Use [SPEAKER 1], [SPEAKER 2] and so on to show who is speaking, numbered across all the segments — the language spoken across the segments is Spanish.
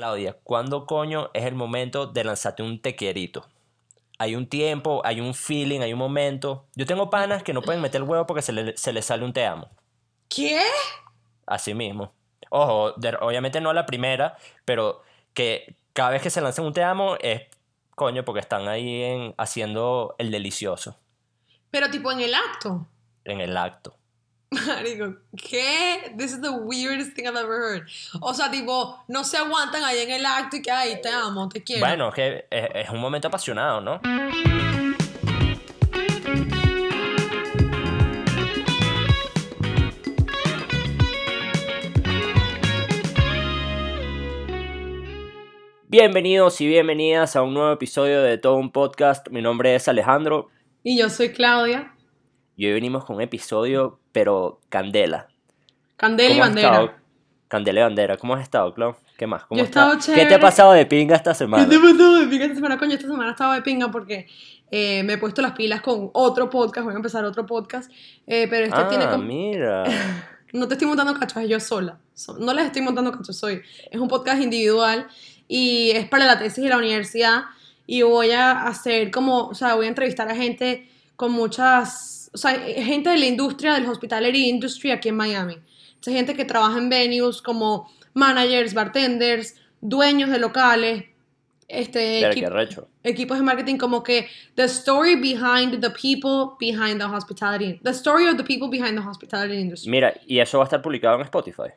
[SPEAKER 1] Claudia, ¿cuándo coño es el momento de lanzarte un tequierito? Hay un tiempo, hay un feeling, hay un momento. Yo tengo panas que no pueden meter el huevo porque se, le- se les sale un te amo.
[SPEAKER 2] ¿Qué?
[SPEAKER 1] Así mismo. Ojo, de- obviamente no la primera, pero que cada vez que se lanzan un te amo es coño porque están ahí en- haciendo el delicioso
[SPEAKER 2] Pero tipo en el acto.
[SPEAKER 1] en el acto.
[SPEAKER 2] Marico, ¿qué? This is the weirdest thing I've ever heard. O sea, tipo, no se aguantan ahí en el acto y que, ay, te amo, te quiero.
[SPEAKER 1] Bueno, que es, es un momento apasionado, ¿no? Bienvenidos y bienvenidas a un nuevo episodio de Todo un Podcast. Mi nombre es Alejandro
[SPEAKER 2] Y yo soy Claudia,
[SPEAKER 1] y hoy venimos con un episodio, pero candela.
[SPEAKER 2] Candela y
[SPEAKER 1] ¿Cómo has
[SPEAKER 2] Bandera.
[SPEAKER 1] Candela y bandera. ¿Cómo has estado, Clau? ¿Qué más? ¿Cómo
[SPEAKER 2] Yo he estado
[SPEAKER 1] ¿Qué te ha pasado de pinga esta semana?
[SPEAKER 2] ¿Qué te pasó de pinga esta semana? Coño, esta semana estaba de pinga porque eh, me he puesto las pilas con otro podcast, voy a empezar otro podcast, eh, pero este
[SPEAKER 1] ah,
[SPEAKER 2] tiene como...
[SPEAKER 1] mira.
[SPEAKER 2] No te estoy montando cachos, es yo sola. So- no les estoy montando cachos, soy. Es un podcast individual y es para la tesis de la universidad. Y voy a hacer como, o sea, voy a entrevistar a gente con muchas, o sea, gente de la industria, del hospitality industry aquí en Miami. Esa gente que trabaja en venues como managers, bartenders, dueños de locales, este, equipos de marketing como que the story behind the people behind the hospitality the story of the people behind the hospitality industry
[SPEAKER 1] Mira, y eso va a estar publicado en Spotify.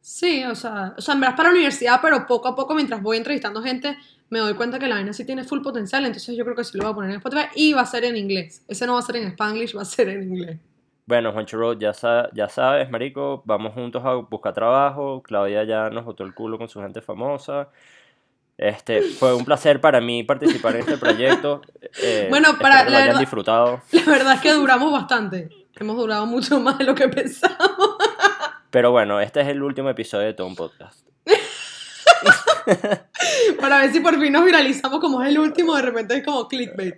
[SPEAKER 2] sí o sea o sea en verdad es para la universidad pero poco a poco mientras voy entrevistando gente me doy cuenta que la vaina sí tiene full potencial entonces yo creo que sí lo voy a poner en Spotify y va a ser en inglés ese no va a ser en Spanglish va a ser en inglés
[SPEAKER 1] Bueno, Juancho Road, ya, sa- ya sabes, marico, vamos juntos a buscar trabajo. Claudia ya nos botó el culo con su gente famosa. Este, fue un placer para mí participar en este proyecto. Eh,
[SPEAKER 2] Bueno, para-
[SPEAKER 1] que lo
[SPEAKER 2] la
[SPEAKER 1] hayan
[SPEAKER 2] verdad-
[SPEAKER 1] disfrutado.
[SPEAKER 2] la verdad es que duramos bastante hemos durado mucho más de lo que pensábamos
[SPEAKER 1] Pero bueno, este es el último episodio de todo un podcast.
[SPEAKER 2] Para ver si por fin nos viralizamos como es el último de repente es como clickbait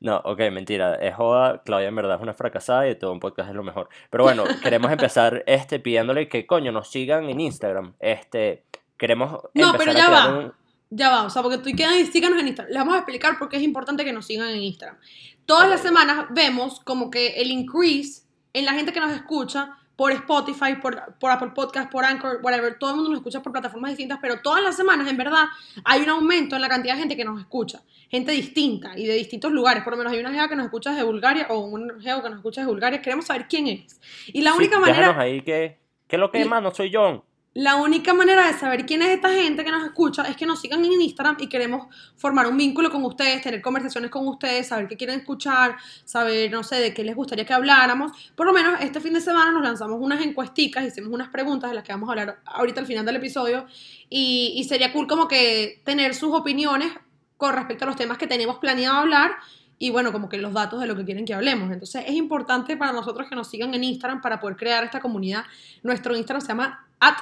[SPEAKER 1] No, ok, mentira, es joda, Claudia en verdad es una fracasada y todo un podcast es lo mejor. Pero bueno, queremos empezar este pidiéndole que coño nos sigan en Instagram. Este, queremos
[SPEAKER 2] No,
[SPEAKER 1] empezar
[SPEAKER 2] pero
[SPEAKER 1] a
[SPEAKER 2] ya
[SPEAKER 1] crear
[SPEAKER 2] va.
[SPEAKER 1] un-
[SPEAKER 2] Ya va, o sea, porque tú quedan, síganos en Instagram. Les vamos a explicar por qué es importante que nos sigan en Instagram. Todas las semanas vemos como que el increase en la gente que nos escucha por Spotify, por, por Apple Podcast, por Anchor, whatever. Todo el mundo nos escucha por plataformas distintas, pero todas las semanas, en verdad, hay un aumento en la cantidad de gente que nos escucha. Gente distinta y de distintos lugares. Por lo menos hay una geo que nos escucha desde Bulgaria o un geo que nos escucha desde Bulgaria. Queremos saber quién es. Y la única manera...
[SPEAKER 1] ahí que, que lo que
[SPEAKER 2] Y-
[SPEAKER 1] es, mano, soy yo.
[SPEAKER 2] La única manera de saber quién es esta gente que nos escucha es que nos sigan en Instagram y queremos formar un vínculo con ustedes, tener conversaciones con ustedes, saber qué quieren escuchar, saber, no sé, de qué les gustaría que habláramos. Por lo menos este fin de semana nos lanzamos unas encuesticas, hicimos unas preguntas de las que vamos a hablar ahorita al final del episodio y, y sería cool como que tener sus opiniones con respecto a los temas que tenemos planeado hablar y bueno, como que los datos de lo que quieren que hablemos. Entonces es importante para nosotros que nos sigan en Instagram para poder crear esta comunidad. Nuestro Instagram se llama at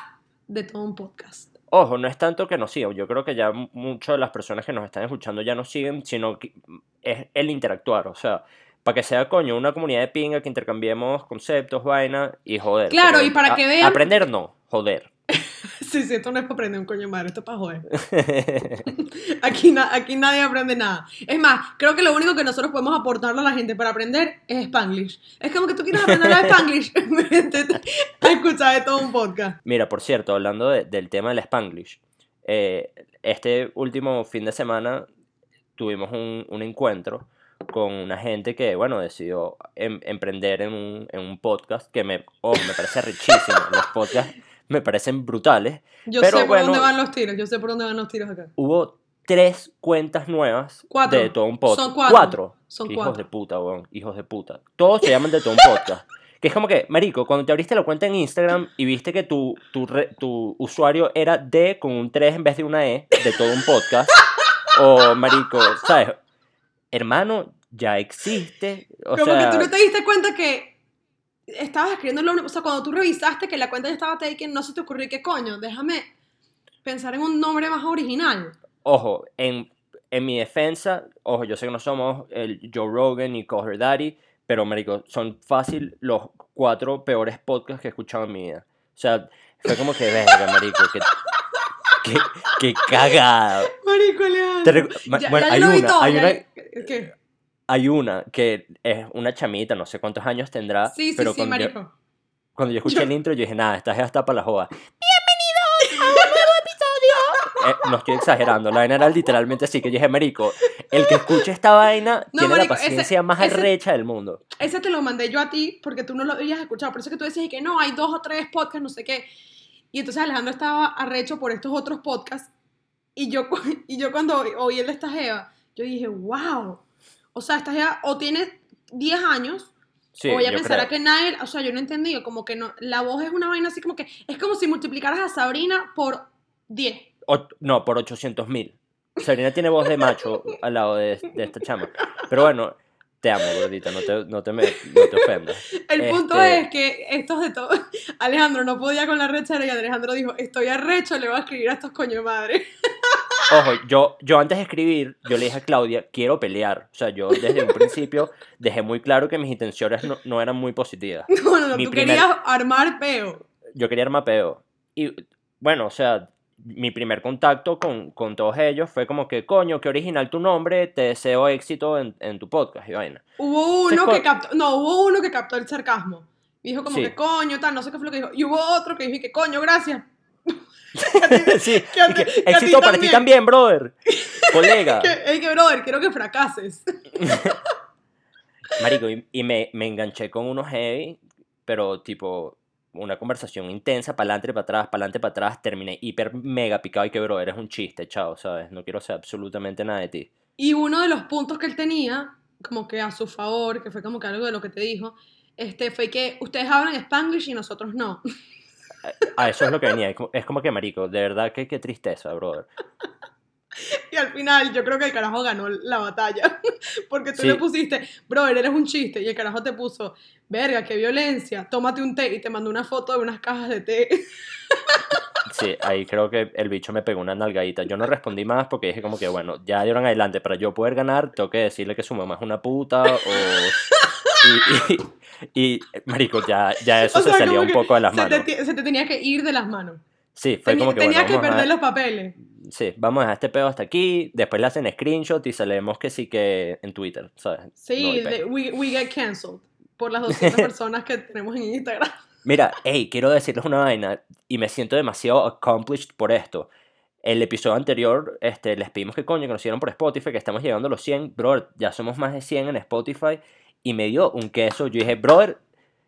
[SPEAKER 2] de todo un podcast.
[SPEAKER 1] Ojo, no es tanto que nos sigan, yo creo que ya mu- muchas de las personas que nos están escuchando ya nos siguen, sino que es el interactuar, o sea, para que sea coño una comunidad de pinga que intercambiemos conceptos, vaina y joder.
[SPEAKER 2] Claro, y para
[SPEAKER 1] a-
[SPEAKER 2] que vean-
[SPEAKER 1] Aprender no, joder.
[SPEAKER 2] Sí, sí, esto no es para aprender un coño madre, esto es para joder. Aquí, na- aquí nadie aprende nada. Es más, creo que lo único que nosotros podemos aportarle a la gente para aprender es Spanglish. Es como que tú quieres aprender a Spanglish, métete a escuchar de todo un podcast.
[SPEAKER 1] Mira, por cierto, hablando de- del tema del Spanglish, eh, este último fin de semana tuvimos un, un encuentro con una gente que, bueno, decidió em- emprender en un, en un podcast que me, oh, me parece richísimo. Los podcasts me parecen brutales.
[SPEAKER 2] Yo
[SPEAKER 1] Pero
[SPEAKER 2] sé por
[SPEAKER 1] bueno.
[SPEAKER 2] dónde van los tiros, yo sé por dónde van los tiros acá.
[SPEAKER 1] Hubo tres cuentas nuevas
[SPEAKER 2] Cuatro.
[SPEAKER 1] de todo un podcast.
[SPEAKER 2] Son cuatro. Son
[SPEAKER 1] hijos
[SPEAKER 2] cuatro.
[SPEAKER 1] de puta, weón. Hijos de puta. Todos se llaman de todo un podcast. Que es como que, marico, cuando te abriste la cuenta en Instagram y viste que tu, tu, re- tu usuario era D con un 3 en vez de una E, de todo un podcast. o, marico, ¿sabes? Hermano, ya existe. O
[SPEAKER 2] como
[SPEAKER 1] sea,
[SPEAKER 2] que tú no te diste cuenta que estabas escribiendo lo. O sea, cuando tú revisaste que la cuenta ya estaba taken, no se te ocurrió que coño, déjame pensar en un nombre más original.
[SPEAKER 1] ojo, en, en mi defensa, ojo, yo sé que no somos el Joe Rogan ni Coger Daddy, pero, marico, son fácil los cuatro peores podcasts que he escuchado en mi vida. O sea, fue como que, verga, marico, qué, qué, qué cagada.
[SPEAKER 2] Marico, Alejandro.
[SPEAKER 1] Te recu- ma-
[SPEAKER 2] Ya-
[SPEAKER 1] bueno,
[SPEAKER 2] ya
[SPEAKER 1] hay una, hay una,
[SPEAKER 2] ¿Qué?
[SPEAKER 1] Hay una que es una chamita, no sé cuántos años tendrá,
[SPEAKER 2] Sí, sí,
[SPEAKER 1] pero
[SPEAKER 2] sí,
[SPEAKER 1] cuando, yo,
[SPEAKER 2] marico.
[SPEAKER 1] cuando yo escuché
[SPEAKER 2] Yo-
[SPEAKER 1] el intro, yo dije, nada, esta jeva está para la joda. ¡Bienvenidos a un nuevo episodio! Eh, no estoy exagerando, la vaina era literalmente así, que yo dije, marico, el que escuche esta vaina
[SPEAKER 2] No,
[SPEAKER 1] tiene
[SPEAKER 2] marico,
[SPEAKER 1] la
[SPEAKER 2] ese-
[SPEAKER 1] paciencia más
[SPEAKER 2] ese-
[SPEAKER 1] arrecha del mundo.
[SPEAKER 2] Ese te lo mandé yo a ti porque tú no lo habías escuchado. Por eso que tú decías que no, hay dos o tres podcasts, no sé qué. Y entonces Alejandro estaba arrecho por estos otros podcasts. Y yo, y yo cuando oí- oí el de esta Jeva, yo dije, wow. O sea, esta Jeva o tiene 10 años
[SPEAKER 1] Sí,
[SPEAKER 2] o ella pensará
[SPEAKER 1] creo.
[SPEAKER 2] que nadie, o sea, yo no entendí, como que no, la voz es una vaina así como que, es como si multiplicaras a Sabrina por 10.
[SPEAKER 1] O- no, por 800 mil. Sabrina tiene voz de macho al lado de, de esta chama. Pero bueno, te amo, gordita, no te, no te, me- no te ofendas.
[SPEAKER 2] El punto
[SPEAKER 1] Este-
[SPEAKER 2] es que estos de todo, Alejandro no podía con la rechera y Alejandro dijo, estoy arrecho, le voy a escribir a estos coño de madre.
[SPEAKER 1] Ojo, yo, yo antes de escribir, yo le dije a Claudia, quiero pelear. O sea, yo desde un principio dejé muy claro que mis intenciones no, no eran muy positivas.
[SPEAKER 2] No, no, no,
[SPEAKER 1] Mi
[SPEAKER 2] tú
[SPEAKER 1] primer-
[SPEAKER 2] querías armar peo.
[SPEAKER 1] Yo quería armar peo. Y bueno, o sea, mi primer contacto con, con todos ellos fue como que, coño, qué original tu nombre, te deseo éxito en, en tu podcast y vaina.
[SPEAKER 2] Hubo uno que captó, no, hubo uno que captó el sarcasmo. Dijo como
[SPEAKER 1] Sí.
[SPEAKER 2] que coño, tal, no sé qué fue lo que dijo. Y hubo otro que dijo que coño, gracias.
[SPEAKER 1] sí,
[SPEAKER 2] que a
[SPEAKER 1] que,
[SPEAKER 2] que a ti
[SPEAKER 1] éxito para ti
[SPEAKER 2] también.
[SPEAKER 1] brother. Colega.
[SPEAKER 2] Ey, que brother, quiero que fracases.
[SPEAKER 1] Marico, y, y me, me enganché con unos heavy, pero tipo una conversación intensa, para adelante, para atrás, para adelante, para atrás, terminé hiper mega picado y que, bro, eres un chiste, chao, ¿sabes? No quiero saber absolutamente nada de ti.
[SPEAKER 2] Y uno de los puntos que él tenía, como que a su favor, que fue como que algo de lo que te dijo, este, fue que ustedes hablan Spanglish y nosotros no.
[SPEAKER 1] A eso es lo que venía, es como- que, marico, de verdad que qué tristeza, brother.
[SPEAKER 2] Y al final yo creo que el carajo ganó la batalla. Porque tú
[SPEAKER 1] Sí.
[SPEAKER 2] le pusiste, brother, eres un chiste. Y el carajo te puso, verga, qué violencia, tómate un té. Y te mandó una foto de unas cajas de té.
[SPEAKER 1] Sí, ahí creo que el bicho me pegó una nalgadita. Yo no respondí más porque dije como que, bueno, ya de ahora en adelante, para yo poder ganar, tengo que decirle que su mamá es una puta o... Y, y, y, marico, ya, ya eso
[SPEAKER 2] O
[SPEAKER 1] se
[SPEAKER 2] sea,
[SPEAKER 1] salía
[SPEAKER 2] como
[SPEAKER 1] un poco de las
[SPEAKER 2] se te,
[SPEAKER 1] manos.
[SPEAKER 2] ti- se te tenía que ir de las manos.
[SPEAKER 1] Sí, fue como que,
[SPEAKER 2] tenías
[SPEAKER 1] bueno,
[SPEAKER 2] que
[SPEAKER 1] vamos a-
[SPEAKER 2] perder los papeles.
[SPEAKER 1] Sí, vamos a dejar este pedo hasta aquí, después le hacen screenshot y salemos que sí que en Twitter, ¿sabes? No
[SPEAKER 2] Sí,
[SPEAKER 1] hay
[SPEAKER 2] de- we, we get canceled. Por las 200 personas que tenemos en Instagram.
[SPEAKER 1] Mira, hey, quiero decirles una vaina y me siento demasiado accomplished por esto. El episodio anterior, este, les pedimos que coño, que nos siguieran por Spotify, que estamos llegando a los 100. Brother, ya somos más de 100 en Spotify y me dio un queso. Yo dije, brother,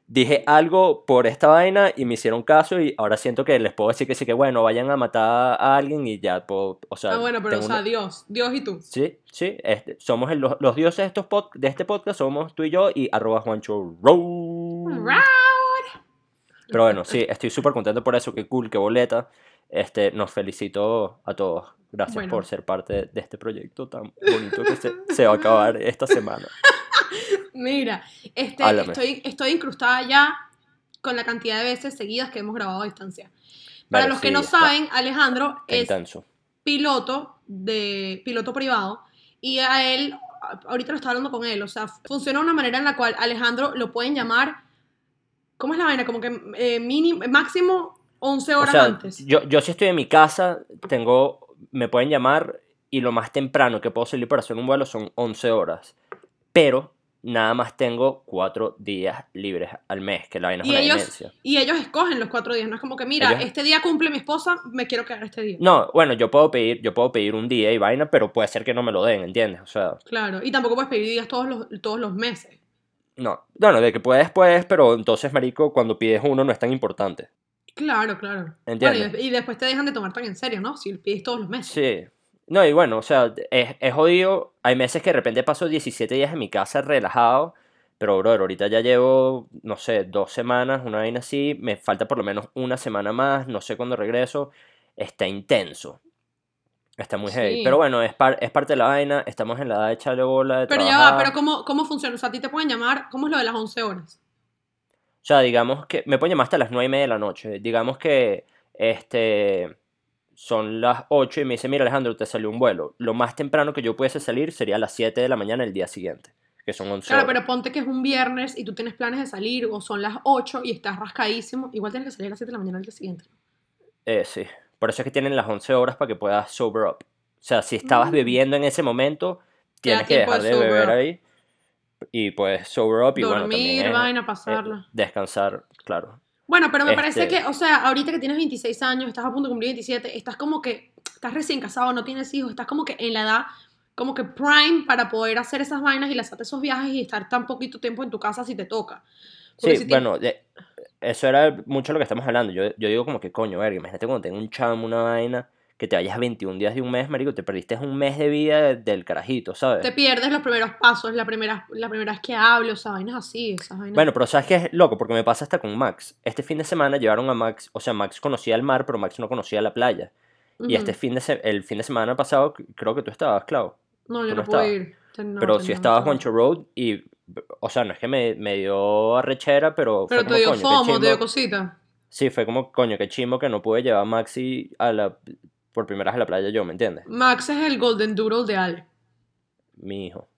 [SPEAKER 1] dije algo por esta vaina y me hicieron caso y ahora siento que les puedo decir que sí, que bueno, vayan a matar a alguien y ya, puedo, o sea...
[SPEAKER 2] Ah, bueno, pero o sea, Dios, Dios y tú.
[SPEAKER 1] Sí, sí, este, somos el- los, los dioses de, estos pod- de este podcast, somos tú y yo y arroba Juancho Road. Pero bueno, sí, estoy súper contento por eso, qué cool, qué boleta. Este, nos felicito a todos. Gracias
[SPEAKER 2] Bueno.
[SPEAKER 1] por ser parte de este proyecto tan bonito que se, se va a acabar esta semana.
[SPEAKER 2] Mira, este,
[SPEAKER 1] Háblame.
[SPEAKER 2] estoy, estoy incrustada ya con la cantidad de veces seguidas que hemos grabado a distancia. Para
[SPEAKER 1] Vale,
[SPEAKER 2] los que
[SPEAKER 1] sí,
[SPEAKER 2] no
[SPEAKER 1] está-
[SPEAKER 2] saben, Alejandro es
[SPEAKER 1] intenso.
[SPEAKER 2] piloto de piloto privado y a él ahorita lo está hablando con él, o sea, funciona de una manera en la cual Alejandro lo pueden llamar ¿cómo es la vaina? Como que eh, mínimo máximo 11
[SPEAKER 1] O
[SPEAKER 2] horas
[SPEAKER 1] sea,
[SPEAKER 2] antes.
[SPEAKER 1] yo, yo si estoy en mi casa, tengo, me pueden llamar y lo más temprano que puedo salir para hacer un vuelo son 11 horas. Pero nada más tengo 4 días libres al mes, que la vaina es
[SPEAKER 2] Y
[SPEAKER 1] una
[SPEAKER 2] ellos-
[SPEAKER 1] demencia.
[SPEAKER 2] Y ellos escogen los cuatro días, no es como que, mira,
[SPEAKER 1] Ellos-
[SPEAKER 2] este día cumple mi esposa, me quiero quedar este día.
[SPEAKER 1] No, bueno, yo puedo pedir, yo puedo pedir un día y vaina, pero puede ser que no me lo den, ¿entiendes? O sea,
[SPEAKER 2] Claro, y tampoco puedes pedir días todos los, todos los meses.
[SPEAKER 1] no. Bueno, de que puedes, puedes, pero entonces, marico, cuando pides uno no es tan importante.
[SPEAKER 2] Claro, claro.
[SPEAKER 1] ¿Entiendes?
[SPEAKER 2] Bueno, y, y después te dejan de tomar tan en serio, ¿no? Si pides todos los meses.
[SPEAKER 1] Sí. No, y bueno, o sea, es, es jodido. Hay meses que de repente paso 17 días en mi casa relajado, pero, brother, ahorita ya llevo, no sé, dos semanas, una vaina así. Me falta por lo menos una semana más, no sé cuándo regreso. Está intenso. Está muy heavy. Pero bueno, es, par- es parte de la vaina. Estamos en la edad de echarle bola, de
[SPEAKER 2] Pero ya va, pero ¿cómo, ¿cómo funciona? O sea, a ti te pueden llamar, ¿cómo es lo de las 11 horas?
[SPEAKER 1] O sea, digamos que me pueden llamar hasta las 9 y media de la noche. Digamos que este son las 8 y me dice, mira Alejandro, te salió un vuelo. Lo más temprano que yo pudiese salir sería a las 7 de la mañana el día siguiente, que son 11
[SPEAKER 2] Claro,
[SPEAKER 1] horas.
[SPEAKER 2] pero ponte que es un viernes y tú tienes planes de salir o son las 8 y estás rascadísimo. Igual tienes que salir a las 7 de la mañana al día siguiente.
[SPEAKER 1] Eh, sí, Por eso es que tienen las 11 horas para que puedas sober up. O sea, si estabas
[SPEAKER 2] Mm.
[SPEAKER 1] bebiendo en ese momento, tienes que dejar
[SPEAKER 2] de
[SPEAKER 1] beber
[SPEAKER 2] up.
[SPEAKER 1] ahí y puedes sober up y bueno,
[SPEAKER 2] Dormir,
[SPEAKER 1] también
[SPEAKER 2] vaina,
[SPEAKER 1] eh,
[SPEAKER 2] pasarla.
[SPEAKER 1] descansar, claro.
[SPEAKER 2] Bueno, pero me parece
[SPEAKER 1] Este-
[SPEAKER 2] que, o sea, ahorita que tienes 26 años, estás a punto de cumplir 27, estás como que, estás recién casado, no tienes hijos, estás como que en la edad, como que prime para poder hacer esas vainas y lanzarte esos viajes y estar tan poquito tiempo en tu casa si te toca. Porque
[SPEAKER 1] Sí,
[SPEAKER 2] si
[SPEAKER 1] bueno, eso era mucho lo que estamos hablando. Yo, yo digo como que coño, verga, imagínate cuando tenga un chamo, una vaina, que te vayas 21 días de un mes, marico, te perdiste un mes de vida de- del carajito, ¿sabes?
[SPEAKER 2] te pierdes los primeros pasos, la primera, la primera vez que hablo, o sea, vainas así, esas vainas.
[SPEAKER 1] Bueno, pero ¿sabes qué es loco? Porque me pasa hasta con Max. Este fin de semana llevaron a Max, o sea, Max conocía el mar, pero Max no conocía la playa. Y este fin de se- el fin de semana pasado, creo que tú estabas, Clau.
[SPEAKER 2] No, yo no
[SPEAKER 1] no
[SPEAKER 2] pude ir. No,
[SPEAKER 1] pero sí
[SPEAKER 2] estaba.
[SPEAKER 1] Juancho Road y, o sea, no es que me, me dio arrechera, pero,
[SPEAKER 2] Pero
[SPEAKER 1] fue
[SPEAKER 2] te
[SPEAKER 1] como,
[SPEAKER 2] dio
[SPEAKER 1] coño,
[SPEAKER 2] fomo, te dio
[SPEAKER 1] chimbo".
[SPEAKER 2] cosita.
[SPEAKER 1] Sí, fue como, coño, qué chimbo que no pude llevar a Maxi a la, por primera vez a la playa yo, ¿me entiendes?
[SPEAKER 2] Max es el Golden Doodle de Ale.
[SPEAKER 1] Mi hijo.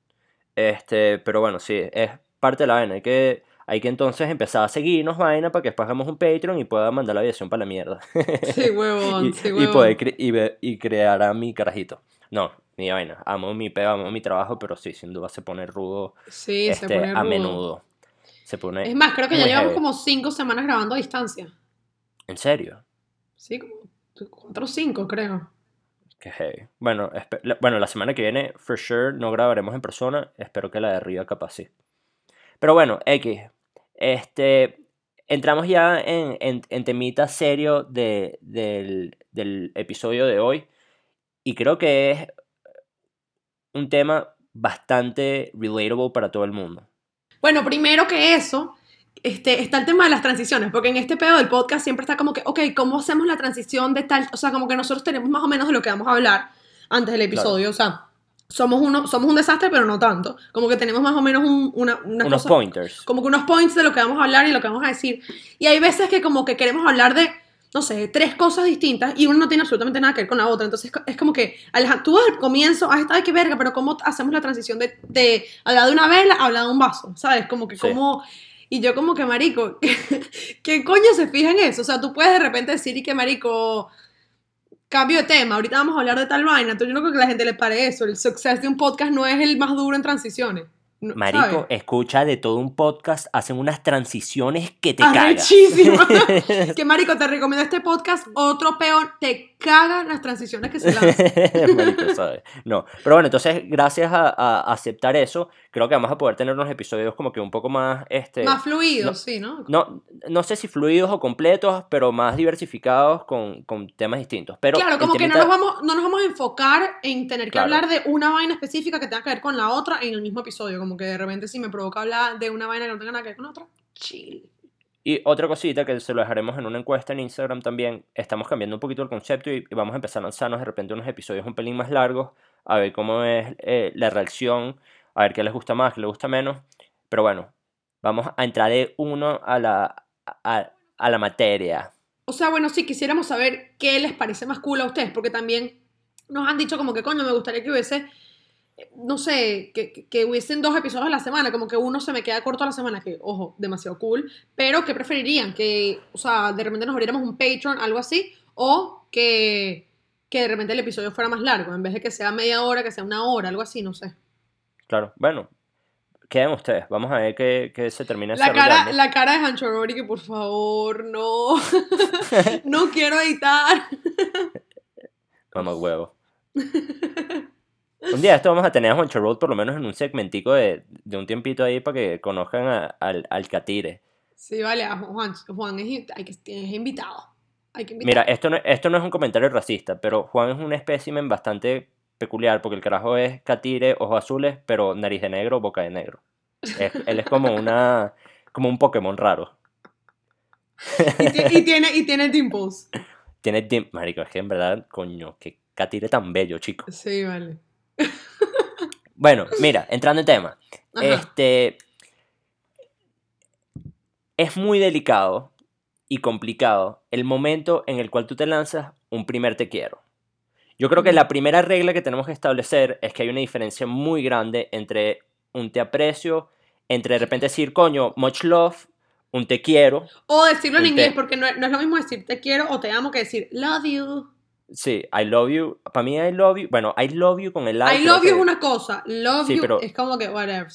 [SPEAKER 1] Este, pero bueno, sí, es parte de la vaina. Hay que, hay que entonces empezar a seguirnos, vaina, para que después hagamos un Patreon y pueda mandar la aviación para la mierda.
[SPEAKER 2] Sí, huevón,
[SPEAKER 1] y,
[SPEAKER 2] sí,
[SPEAKER 1] y
[SPEAKER 2] huevón.
[SPEAKER 1] poder cre- y, y crear a mi carajito. No, ni vaina. Amo mi pega, amo mi trabajo, pero sí, sin duda se pone rudo
[SPEAKER 2] Sí, se
[SPEAKER 1] este,
[SPEAKER 2] pone
[SPEAKER 1] a menudo. Se pone.
[SPEAKER 2] Es más, creo que ya llevamos
[SPEAKER 1] heavy.
[SPEAKER 2] como cinco semanas grabando a distancia.
[SPEAKER 1] ¿En serio?
[SPEAKER 2] Sí, como cuatro o cinco, creo.
[SPEAKER 1] Qué heavy. Bueno, bueno, la semana que viene, for sure, no grabaremos en persona. Espero que la de arriba capaz sí. Pero bueno, X. Este, entramos ya en, en, en temita serio de, del, del episodio de hoy. Y creo que es un tema bastante relatable para todo el mundo.
[SPEAKER 2] Bueno, primero que eso, este, está el tema de las transiciones, porque en este pedo del podcast siempre está como que, ok, ¿cómo hacemos la transición de tal? O sea, como que nosotros tenemos más o menos de lo que vamos a hablar antes del episodio, o sea, somos, uno, somos un desastre, pero no tanto. Como que tenemos más o menos un- una,
[SPEAKER 1] Unos pointers.
[SPEAKER 2] como que unos points de lo que vamos a hablar y lo que vamos a decir. Y hay veces que como que queremos hablar de, no sé, tres cosas distintas y una no tiene absolutamente nada que ver con la otra. Entonces es como que, Alejandro, tú desde el comienzo has estado de que verga, pero ¿cómo hacemos la transición de, de hablar de una vela a hablar de un vaso? ¿Sabes? Como que
[SPEAKER 1] Sí.
[SPEAKER 2] como... Y yo como que, marico, ¿qué coño se fija en eso? O sea, tú puedes de repente decir y que, marico, cambio de tema, ahorita vamos a hablar de tal vaina. Entonces yo no creo que a la gente le pare eso. El success de un podcast no es el más duro en transiciones. no-
[SPEAKER 1] Marico,
[SPEAKER 2] ¿sabes?
[SPEAKER 1] escucha de todo un podcast, hacen unas transiciones que te cagas.
[SPEAKER 2] Que marico, te recomiendo este podcast. Otro peor, te cagan las transiciones que se lanzan.
[SPEAKER 1] Marico, ¿sabes? No, pero bueno, entonces gracias a, a aceptar eso, creo que vamos a poder tener unos episodios como que un poco más, este,
[SPEAKER 2] Más fluidos,
[SPEAKER 1] no-
[SPEAKER 2] sí, ¿no?
[SPEAKER 1] no, no sé si fluidos o completos, pero más diversificados con, con temas distintos. Pero
[SPEAKER 2] claro, como que no nos, vamos, no nos vamos a enfocar en tener que
[SPEAKER 1] Claro.
[SPEAKER 2] hablar de una vaina específica que tenga que ver con la otra en el mismo episodio. Como que de repente si me provoca hablar de una vaina que no tenga nada que ver con la otra, chill.
[SPEAKER 1] Y otra cosita que se lo dejaremos en una encuesta en Instagram también, estamos cambiando un poquito el concepto y, vamos a empezar a lanzarnos de repente unos episodios un pelín más largos, a ver cómo es eh, la reacción, a ver qué les gusta más, qué les gusta menos. Pero bueno, vamos a entrar de uno a la, a, a la materia.
[SPEAKER 2] O sea, bueno, sí, quisiéramos saber qué les parece más cool a ustedes, porque también nos han dicho como que, coño, me gustaría que hubiese, no sé, que, que- hubiesen dos episodios a la semana, como que uno se me queda corto a la semana, que, ojo, demasiado cool, pero ¿qué preferirían? Que, o sea, de repente nos abriéramos un Patreon, algo así, o que, que de repente el episodio fuera más largo, en vez de que sea media hora, que sea una hora, algo así, no sé.
[SPEAKER 1] Claro, bueno, queden ustedes, vamos a ver qué, qué se termina
[SPEAKER 2] La cara, la cara de Hancho Rory, que por favor, no, no quiero editar.
[SPEAKER 1] Mamá huevo. Un día esto vamos a tener a Juancho Road por lo menos en un segmentico de, de un tiempito ahí para que conozcan a- al, al Catire.
[SPEAKER 2] Sí, vale, a Juan, Juan es, hay que, es invitado. Hay que.
[SPEAKER 1] Mira, esto no, esto no es un comentario racista, pero Juan es un espécimen bastante peculiar porque el carajo es catire, ojos azules, pero nariz de negro, boca de negro. Es- él es como una como un Pokémon raro.
[SPEAKER 2] y, ti- y tiene, y tiene dimples.
[SPEAKER 1] Tiene dim- marico, es que en verdad, coño, qué catire tan bello, chico.
[SPEAKER 2] Sí, vale.
[SPEAKER 1] Bueno, mira, entrando en tema.
[SPEAKER 2] Ajá.
[SPEAKER 1] Este es muy delicado y complicado el momento en el cual tú te lanzas un primer te quiero. Yo creo que la primera regla que tenemos que establecer es que hay una diferencia muy grande entre un te aprecio, entre de repente decir, coño, much love, un te quiero.
[SPEAKER 2] O decirlo en inglés,
[SPEAKER 1] te-
[SPEAKER 2] porque no, no es lo mismo decir te quiero o te amo que decir love you.
[SPEAKER 1] Sí, I love you. Para mí, I love you. Bueno, I love you con el I.
[SPEAKER 2] I love you
[SPEAKER 1] que-
[SPEAKER 2] es una cosa, love
[SPEAKER 1] Sí,
[SPEAKER 2] you
[SPEAKER 1] pero-
[SPEAKER 2] es como que whatever.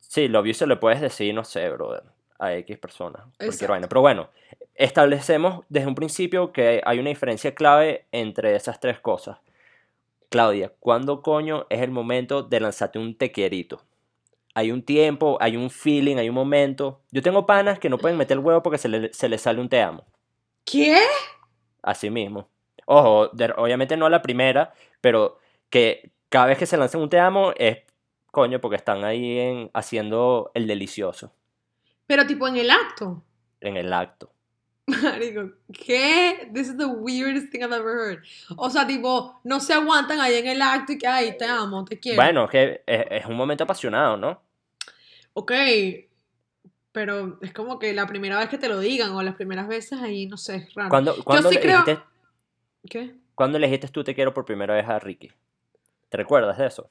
[SPEAKER 1] Sí, love you se le puedes decir, no sé, brother, a X personas, cualquier vaina. Pero bueno, establecemos desde un principio que hay una diferencia clave entre esas tres cosas. Claudia, ¿cuándo coño es el momento de lanzarte un te quierito? Hay un tiempo, hay un feeling, hay un momento. Yo tengo panas que no pueden meter el huevo porque se le, se les sale un te amo.
[SPEAKER 2] ¿Qué?
[SPEAKER 1] Así mismo. Ojo, de- obviamente no a la primera, pero que cada vez que se lanzan un te amo es coño porque están ahí en, haciendo el delicioso
[SPEAKER 2] Pero tipo en el acto.
[SPEAKER 1] en el acto.
[SPEAKER 2] Marico, ¿qué? This is the weirdest thing I've ever heard. O sea, tipo, no se aguantan ahí en el acto y que, ay, te amo, te quiero.
[SPEAKER 1] Bueno, es que es, es un momento apasionado, ¿no?
[SPEAKER 2] Ok, pero es como que la primera vez que te lo digan o las primeras veces ahí, no sé, es raro.
[SPEAKER 1] ¿Cuándo, cuándo
[SPEAKER 2] sí
[SPEAKER 1] le
[SPEAKER 2] creo-
[SPEAKER 1] dijiste,
[SPEAKER 2] ¿Qué?
[SPEAKER 1] cuándo le dijiste tú te quiero por primera vez a Ricky? ¿Te recuerdas de eso?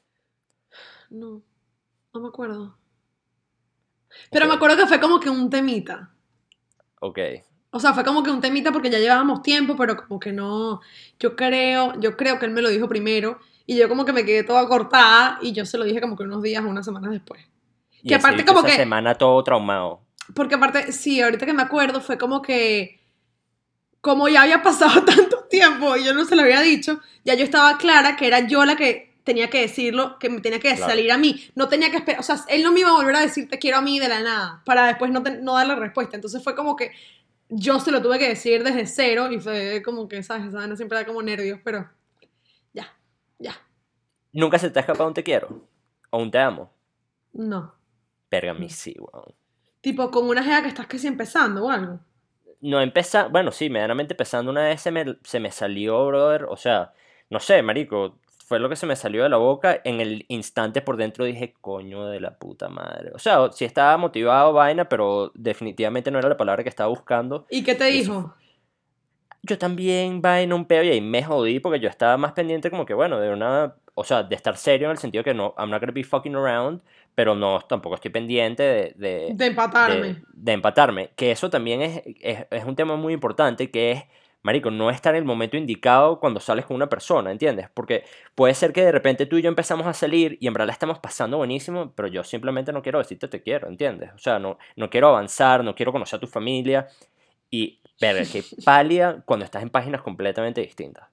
[SPEAKER 2] No, no me acuerdo. Pero me acuerdo que fue como que un temita.
[SPEAKER 1] Ok.
[SPEAKER 2] O sea, fue como que un temita porque ya llevábamos tiempo, pero como que no. Yo creo, yo creo que él me lo dijo primero y yo como que me quedé toda cortada y yo se lo dije como que unos días o unas semanas después.
[SPEAKER 1] Y
[SPEAKER 2] Que aparte como
[SPEAKER 1] esa
[SPEAKER 2] que-
[SPEAKER 1] semana todo traumado.
[SPEAKER 2] Porque aparte, sí, ahorita que me acuerdo fue como que, como ya había pasado tanto tiempo y yo no se lo había dicho, ya yo estaba clara que era yo la que tenía que decirlo, que me tenía que
[SPEAKER 1] Claro.
[SPEAKER 2] salir a mí. No tenía que esperar, o sea, él no me iba a volver a decir te quiero a mí de la nada, para después no, te- no dar la respuesta. Entonces fue como que yo se lo tuve que decir desde cero y fue como que, ¿sabes? Esa vaina siempre da como nervios, pero ya, ya,
[SPEAKER 1] ¿Nunca se te ha escapado un te quiero? ¿O un te amo?
[SPEAKER 2] no.
[SPEAKER 1] Verga, a mí sí, weón.
[SPEAKER 2] Tipo con una jeva que estás casi empezando o algo.
[SPEAKER 1] No empezar, bueno, sí, medianamente empezando una vez se me, se me salió, brother, o sea, no sé, marico, fue lo que se me salió de la boca, en el instante por dentro dije, coño de la puta madre. O sea, sí estaba motivado, vaina, pero definitivamente no era la palabra que estaba buscando.
[SPEAKER 2] ¿Y qué te
[SPEAKER 1] Y eso
[SPEAKER 2] dijo?
[SPEAKER 1] Yo también, vaina, un peo y ahí me jodí porque yo estaba más pendiente como que, bueno, de una, o sea, de estar serio en el sentido que no, I'm not gonna be fucking around, pero no, tampoco estoy pendiente de, de,
[SPEAKER 2] De empatarme.
[SPEAKER 1] de, de empatarme. Que eso también es, es, es un tema muy importante, que es, marico, no estar en el momento indicado cuando sales con una persona, ¿entiendes? Porque puede ser que de repente tú y yo empezamos a salir y en verdad la estamos pasando buenísimo, pero yo simplemente no quiero decirte te quiero, ¿entiendes? O sea, no, no quiero avanzar, no quiero conocer a tu familia y, ver qué pálida cuando estás en páginas completamente distintas.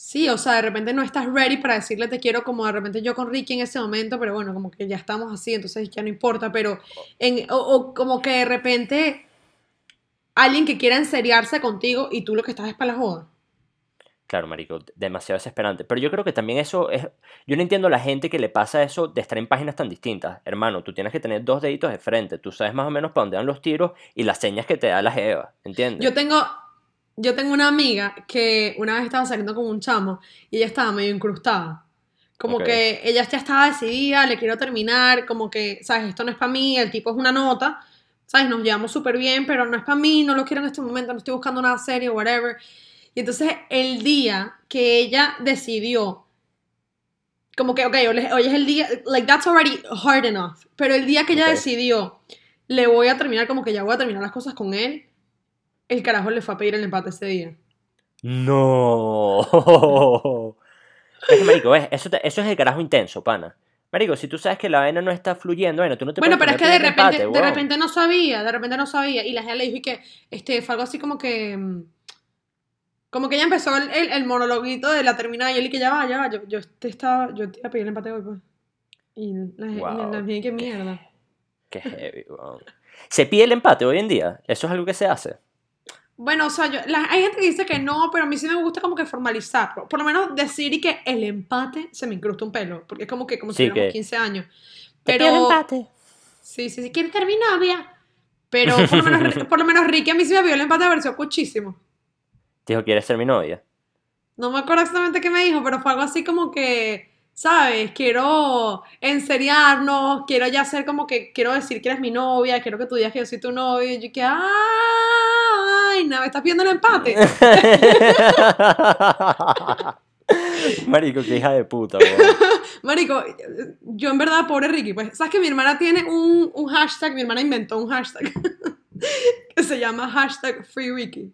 [SPEAKER 2] Sí, o sea, de repente no estás ready para decirle te quiero como de repente yo con Ricky en ese momento, pero bueno, como que ya estamos así, entonces ya no importa, pero en, o, o como que de repente alguien que quiera enseriarse contigo y tú lo que estás es para la joda.
[SPEAKER 1] Claro, marico, demasiado desesperante. Pero yo creo que también eso es... Yo no entiendo a la gente que le pasa eso de estar en páginas tan distintas. Hermano, tú tienes que tener dos deditos de frente. Tú sabes más o menos para dónde van los tiros y las señas que te da la jeva, ¿entiendes?
[SPEAKER 2] Yo tengo, yo tengo una amiga que una vez estaba saliendo con un chamo y ella estaba medio incrustada. Como
[SPEAKER 1] Ok.
[SPEAKER 2] que ella ya estaba decidida, le quiero terminar, como que, ¿sabes? Esto no es para mí, el tipo es una nota, ¿sabes? Nos llevamos súper bien, pero no es para mí, no lo quiero en este momento, no estoy buscando nada serio, whatever. Y entonces el día que ella decidió, como que, ok, hoy es el día, like that's already hard enough, pero el día que ella
[SPEAKER 1] Ok.
[SPEAKER 2] decidió, le voy a terminar, como que ya voy a terminar las cosas con él, el carajo le fue a pedir el empate ese día.
[SPEAKER 1] No. Es que, marico, ¿ves? Eso, te- eso es el carajo intenso, pana. Marico, si tú sabes que la vaina no está fluyendo, bueno, tú no te
[SPEAKER 2] Bueno, pero es que de repente,
[SPEAKER 1] empate,
[SPEAKER 2] de repente no sabía, de repente no sabía. Y la gente le dijo y que, este, fue algo así como que, mm, como que ella empezó el, el, el monologuito de la terminada y él y que ya va, ya va, yo, yo te estaba, yo te iba a pedir el empate hoy, pues. Y la gente,
[SPEAKER 1] Wow.
[SPEAKER 2] qué mierda.
[SPEAKER 1] Qué heavy, weón. ¿Se pide el empate hoy en día? ¿Eso es algo que se hace?
[SPEAKER 2] Bueno, o sea, yo, la- hay gente que dice que no, pero a mí sí me gusta como que formalizarlo. Por lo menos decir y que el empate se me incrusta un pelo, porque es como que como si tuviéramos
[SPEAKER 1] que-
[SPEAKER 2] 15 años.
[SPEAKER 1] ¿Te
[SPEAKER 2] Pero,
[SPEAKER 1] el empate?
[SPEAKER 2] sí, sí, sí, ¿quieres ser mi novia? Pero por lo menos, por lo menos Ricky a mí sí me vio el empate, me pareció cuchísimo.
[SPEAKER 1] Dijo, ¿quieres ser mi novia?
[SPEAKER 2] No me acuerdo exactamente qué me dijo, pero fue algo así como que, ¿sabes? Quiero enseriarnos, quiero ya ser como que, quiero decir que eres mi novia, quiero que tú digas que yo soy tu novio. Y yo que, ¡ay! No, me estás pidiendo el empate.
[SPEAKER 1] Marico, qué hija de puta.
[SPEAKER 2] Marico, yo en verdad, pobre Ricky, pues, ¿sabes que mi hermana tiene un, un hashtag? Mi hermana inventó un hashtag. que se llama hashtag FreeWiki.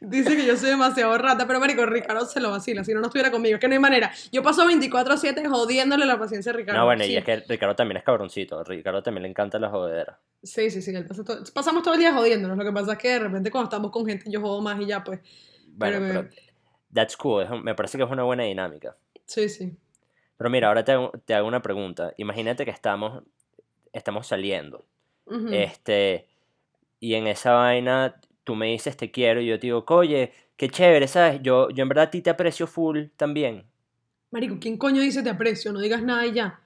[SPEAKER 2] Dice que yo soy demasiado rata, pero marico, Ricardo se lo vacila, si no, no estuviera conmigo, es que no hay manera. Yo paso 24-7 jodiéndole la paciencia a Ricardo.
[SPEAKER 1] No, bueno, y es que Ricardo también es cabroncito. Ricardo también le encanta la jodedera.
[SPEAKER 2] Sí, sí, sí, pasa todo- pasamos todo el día jodiéndonos, lo que pasa es que de repente cuando estamos con gente yo jodo más y ya, pues,
[SPEAKER 1] Bueno,
[SPEAKER 2] Pero,
[SPEAKER 1] pero that's cool. me parece que es una buena dinámica.
[SPEAKER 2] sí, sí.
[SPEAKER 1] Pero mira, ahora te hago, te hago una pregunta. Imagínate que estamos, estamos saliendo. Este, y en esa vaina tú me dices te quiero y yo te digo, oye, qué chévere, ¿sabes? Yo, yo en verdad a ti te aprecio full también.
[SPEAKER 2] Marico, ¿quién coño dice te aprecio? No digas nada y ya.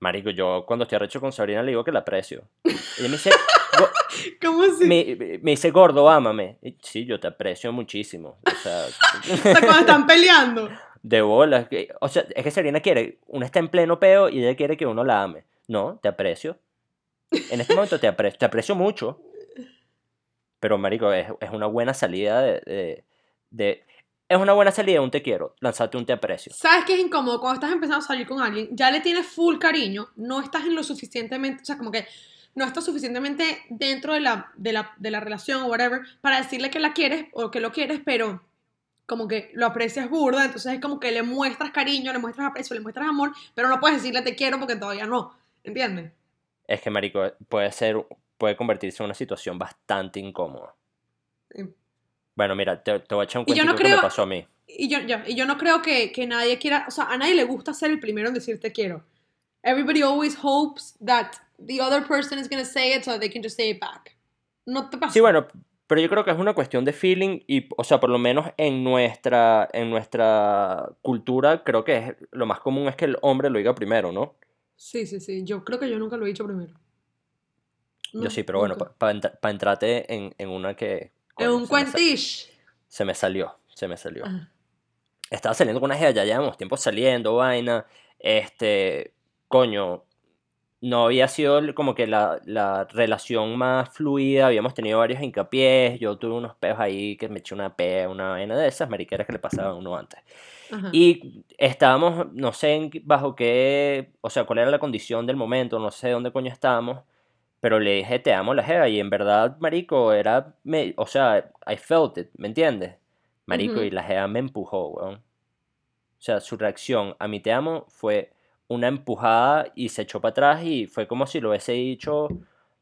[SPEAKER 1] Marico, yo cuando estoy arrecho con Sabrina le digo que la aprecio. Y ella me dice, "Go-
[SPEAKER 2] ¿Cómo así?
[SPEAKER 1] me, me dice, gordo, ámame. Y, sí, yo te aprecio muchísimo. O sea,
[SPEAKER 2] O sea, cuando están peleando.
[SPEAKER 1] de bolas. O sea, es que Sabrina quiere, uno está en pleno peo y ella quiere que uno la ame. No, te aprecio. En este momento te aprecio, te aprecio mucho. Pero, marico, es, es una buena salida de, de, de- Es una buena salida un te quiero. Lanzarte un te aprecio.
[SPEAKER 2] ¿Sabes qué es incómodo? Cuando estás empezando a salir con alguien, ya le tienes full cariño, no estás en lo suficientemente, o sea, como que no estás suficientemente dentro de la, de la, de la relación o whatever para decirle que la quieres o que lo quieres, pero como que lo aprecias burda, entonces es como que le muestras cariño, le muestras aprecio, le muestras amor, pero no puedes decirle te quiero porque todavía no, ¿entiendes?
[SPEAKER 1] Es que, marico, puede ser... Puede convertirse en una situación bastante incómoda.
[SPEAKER 2] Sí.
[SPEAKER 1] Bueno, mira, te, te voy a echar un
[SPEAKER 2] Y yo
[SPEAKER 1] cuento
[SPEAKER 2] no
[SPEAKER 1] que me
[SPEAKER 2] creo-
[SPEAKER 1] pasó a mí.
[SPEAKER 2] Y yo, yo- y yo no creo que, que nadie quiera, o sea, a nadie le gusta ser el primero en decir te quiero. Everybody always hopes that the other person is going to say it so they can just say it back. ¿No te pasa?
[SPEAKER 1] Sí, bueno, pero yo creo que es una cuestión de feeling y, o sea, por lo menos en nuestra, en nuestra cultura, creo que es, lo más común es que el hombre lo diga primero, ¿no?
[SPEAKER 2] Sí, sí, sí. Yo creo que yo nunca lo he dicho primero.
[SPEAKER 1] Yo
[SPEAKER 2] No,
[SPEAKER 1] sí, pero bueno, para entrarte en, en una que... Coño,
[SPEAKER 2] un cuentish.
[SPEAKER 1] Se me salió, se me salió.
[SPEAKER 2] Ajá.
[SPEAKER 1] Estaba saliendo con una ya llevamos tiempo saliendo, vaina. Este, coño, no había sido como que la, la relación más fluida, habíamos tenido varios hincapiés, yo tuve unos peos ahí que me eché una pea, una vaina de esas mariqueras que le pasaban a uno antes.
[SPEAKER 2] Ajá.
[SPEAKER 1] Y estábamos, no sé en bajo qué, o sea, cuál era la condición del momento, no sé dónde coño estábamos, pero le dije, te amo la jeva, y en verdad, marico, era, me, o sea, I felt it, ¿me entiendes? Marico, y la jeva me empujó, weón. O sea, su reacción a mi te amo fue una empujada y se echó para atrás y fue como si lo hubiese dicho, o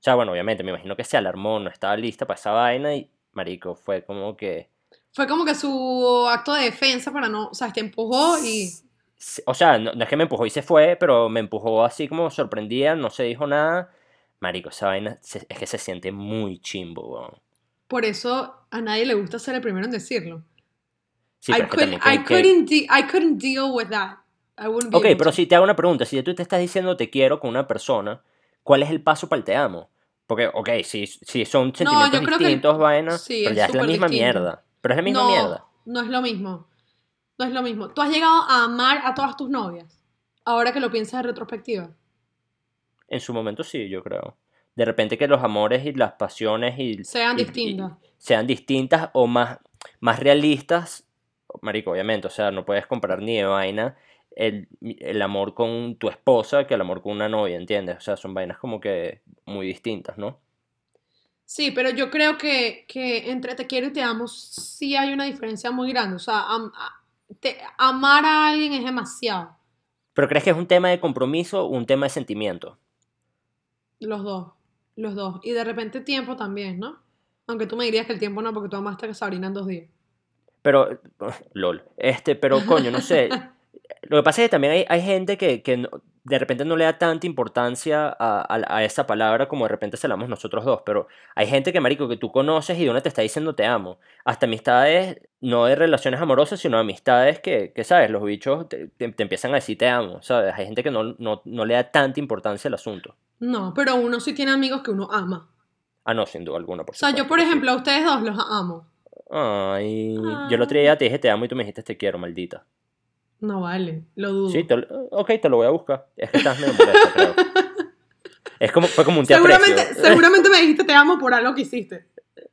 [SPEAKER 1] sea, bueno, obviamente, me imagino que se alarmó, no estaba lista para esa vaina y, marico, fue como que...
[SPEAKER 2] Fue como que su acto de defensa para no, o sea, te empujó y...
[SPEAKER 1] O sea, no, no es que me empujó y se fue, pero me empujó así como sorprendida, no se dijo nada. Marico, esa vaina se- es que se siente muy chimbo, weón.
[SPEAKER 2] Por eso a nadie le gusta ser el primero en decirlo.
[SPEAKER 1] Sí,
[SPEAKER 2] I,
[SPEAKER 1] que
[SPEAKER 2] could,
[SPEAKER 1] que-
[SPEAKER 2] I,
[SPEAKER 1] que-
[SPEAKER 2] couldn't de- I couldn't deal with that. I wouldn't be
[SPEAKER 1] Ok, pero
[SPEAKER 2] to.
[SPEAKER 1] si te hago una pregunta, si tú te estás diciendo te quiero con una persona, ¿cuál es el paso para el te amo? Porque, ok, si, si son sentimientos
[SPEAKER 2] yo creo que-
[SPEAKER 1] distintos, vainas,
[SPEAKER 2] sí,
[SPEAKER 1] pero
[SPEAKER 2] es
[SPEAKER 1] ya es la misma
[SPEAKER 2] distinto.
[SPEAKER 1] mierda. Pero es la misma
[SPEAKER 2] no,
[SPEAKER 1] mierda.
[SPEAKER 2] no es lo mismo. No es lo mismo. ¿Tú has llegado a amar a todas tus novias? Ahora que lo piensas en retrospectiva.
[SPEAKER 1] En su momento sí, yo creo. De repente que los amores y las pasiones y,
[SPEAKER 2] Sean
[SPEAKER 1] y- y-
[SPEAKER 2] distintas.
[SPEAKER 1] sean distintas o más, más realistas. Marico, obviamente, o sea, no puedes comparar ni de vaina el, el amor con tu esposa que el amor con una novia, ¿entiendes? O sea, son vainas como que muy distintas, ¿no?
[SPEAKER 2] Sí, pero yo creo que, que entre te quiero y te amo sí hay una diferencia muy grande. O sea, am- a- te- amar a alguien es demasiado.
[SPEAKER 1] Pero ¿crees que es un tema de compromiso o un tema de sentimiento?
[SPEAKER 2] Los dos. Los dos. Y de repente tiempo también, ¿no? Aunque tú me dirías que el tiempo no, porque tú amaste a Sabrina en dos días.
[SPEAKER 1] Pero, lol, este, pero coño, no sé. Lo que pasa es que también hay, hay gente que, que no- de repente no le da tanta importancia a, a- a esa palabra como de repente se la damos nosotros dos, pero hay gente que, marico, que tú conoces y de una te está diciendo te amo. Hasta amistades, no de relaciones amorosas, sino amistades que, que ¿sabes? Los bichos te, te- te empiezan a decir te amo, ¿sabes? Hay gente que no, no, no le da tanta importancia al asunto.
[SPEAKER 2] No, pero uno sí tiene amigos que uno ama.
[SPEAKER 1] Ah, no, sin duda alguna, por
[SPEAKER 2] O sea, yo, por ejemplo, a ustedes dos los amo.
[SPEAKER 1] Ay,
[SPEAKER 2] Ah.
[SPEAKER 1] yo el otro día te dije te amo y tú me dijiste te quiero, maldita.
[SPEAKER 2] No vale, lo dudo.
[SPEAKER 1] Sí, te, lo- ok, te lo voy a buscar. Es que estás medio molesta, creo. Es como, fue como un te
[SPEAKER 2] seguramente,
[SPEAKER 1] aprecio.
[SPEAKER 2] seguramente me dijiste te amo por algo que hiciste.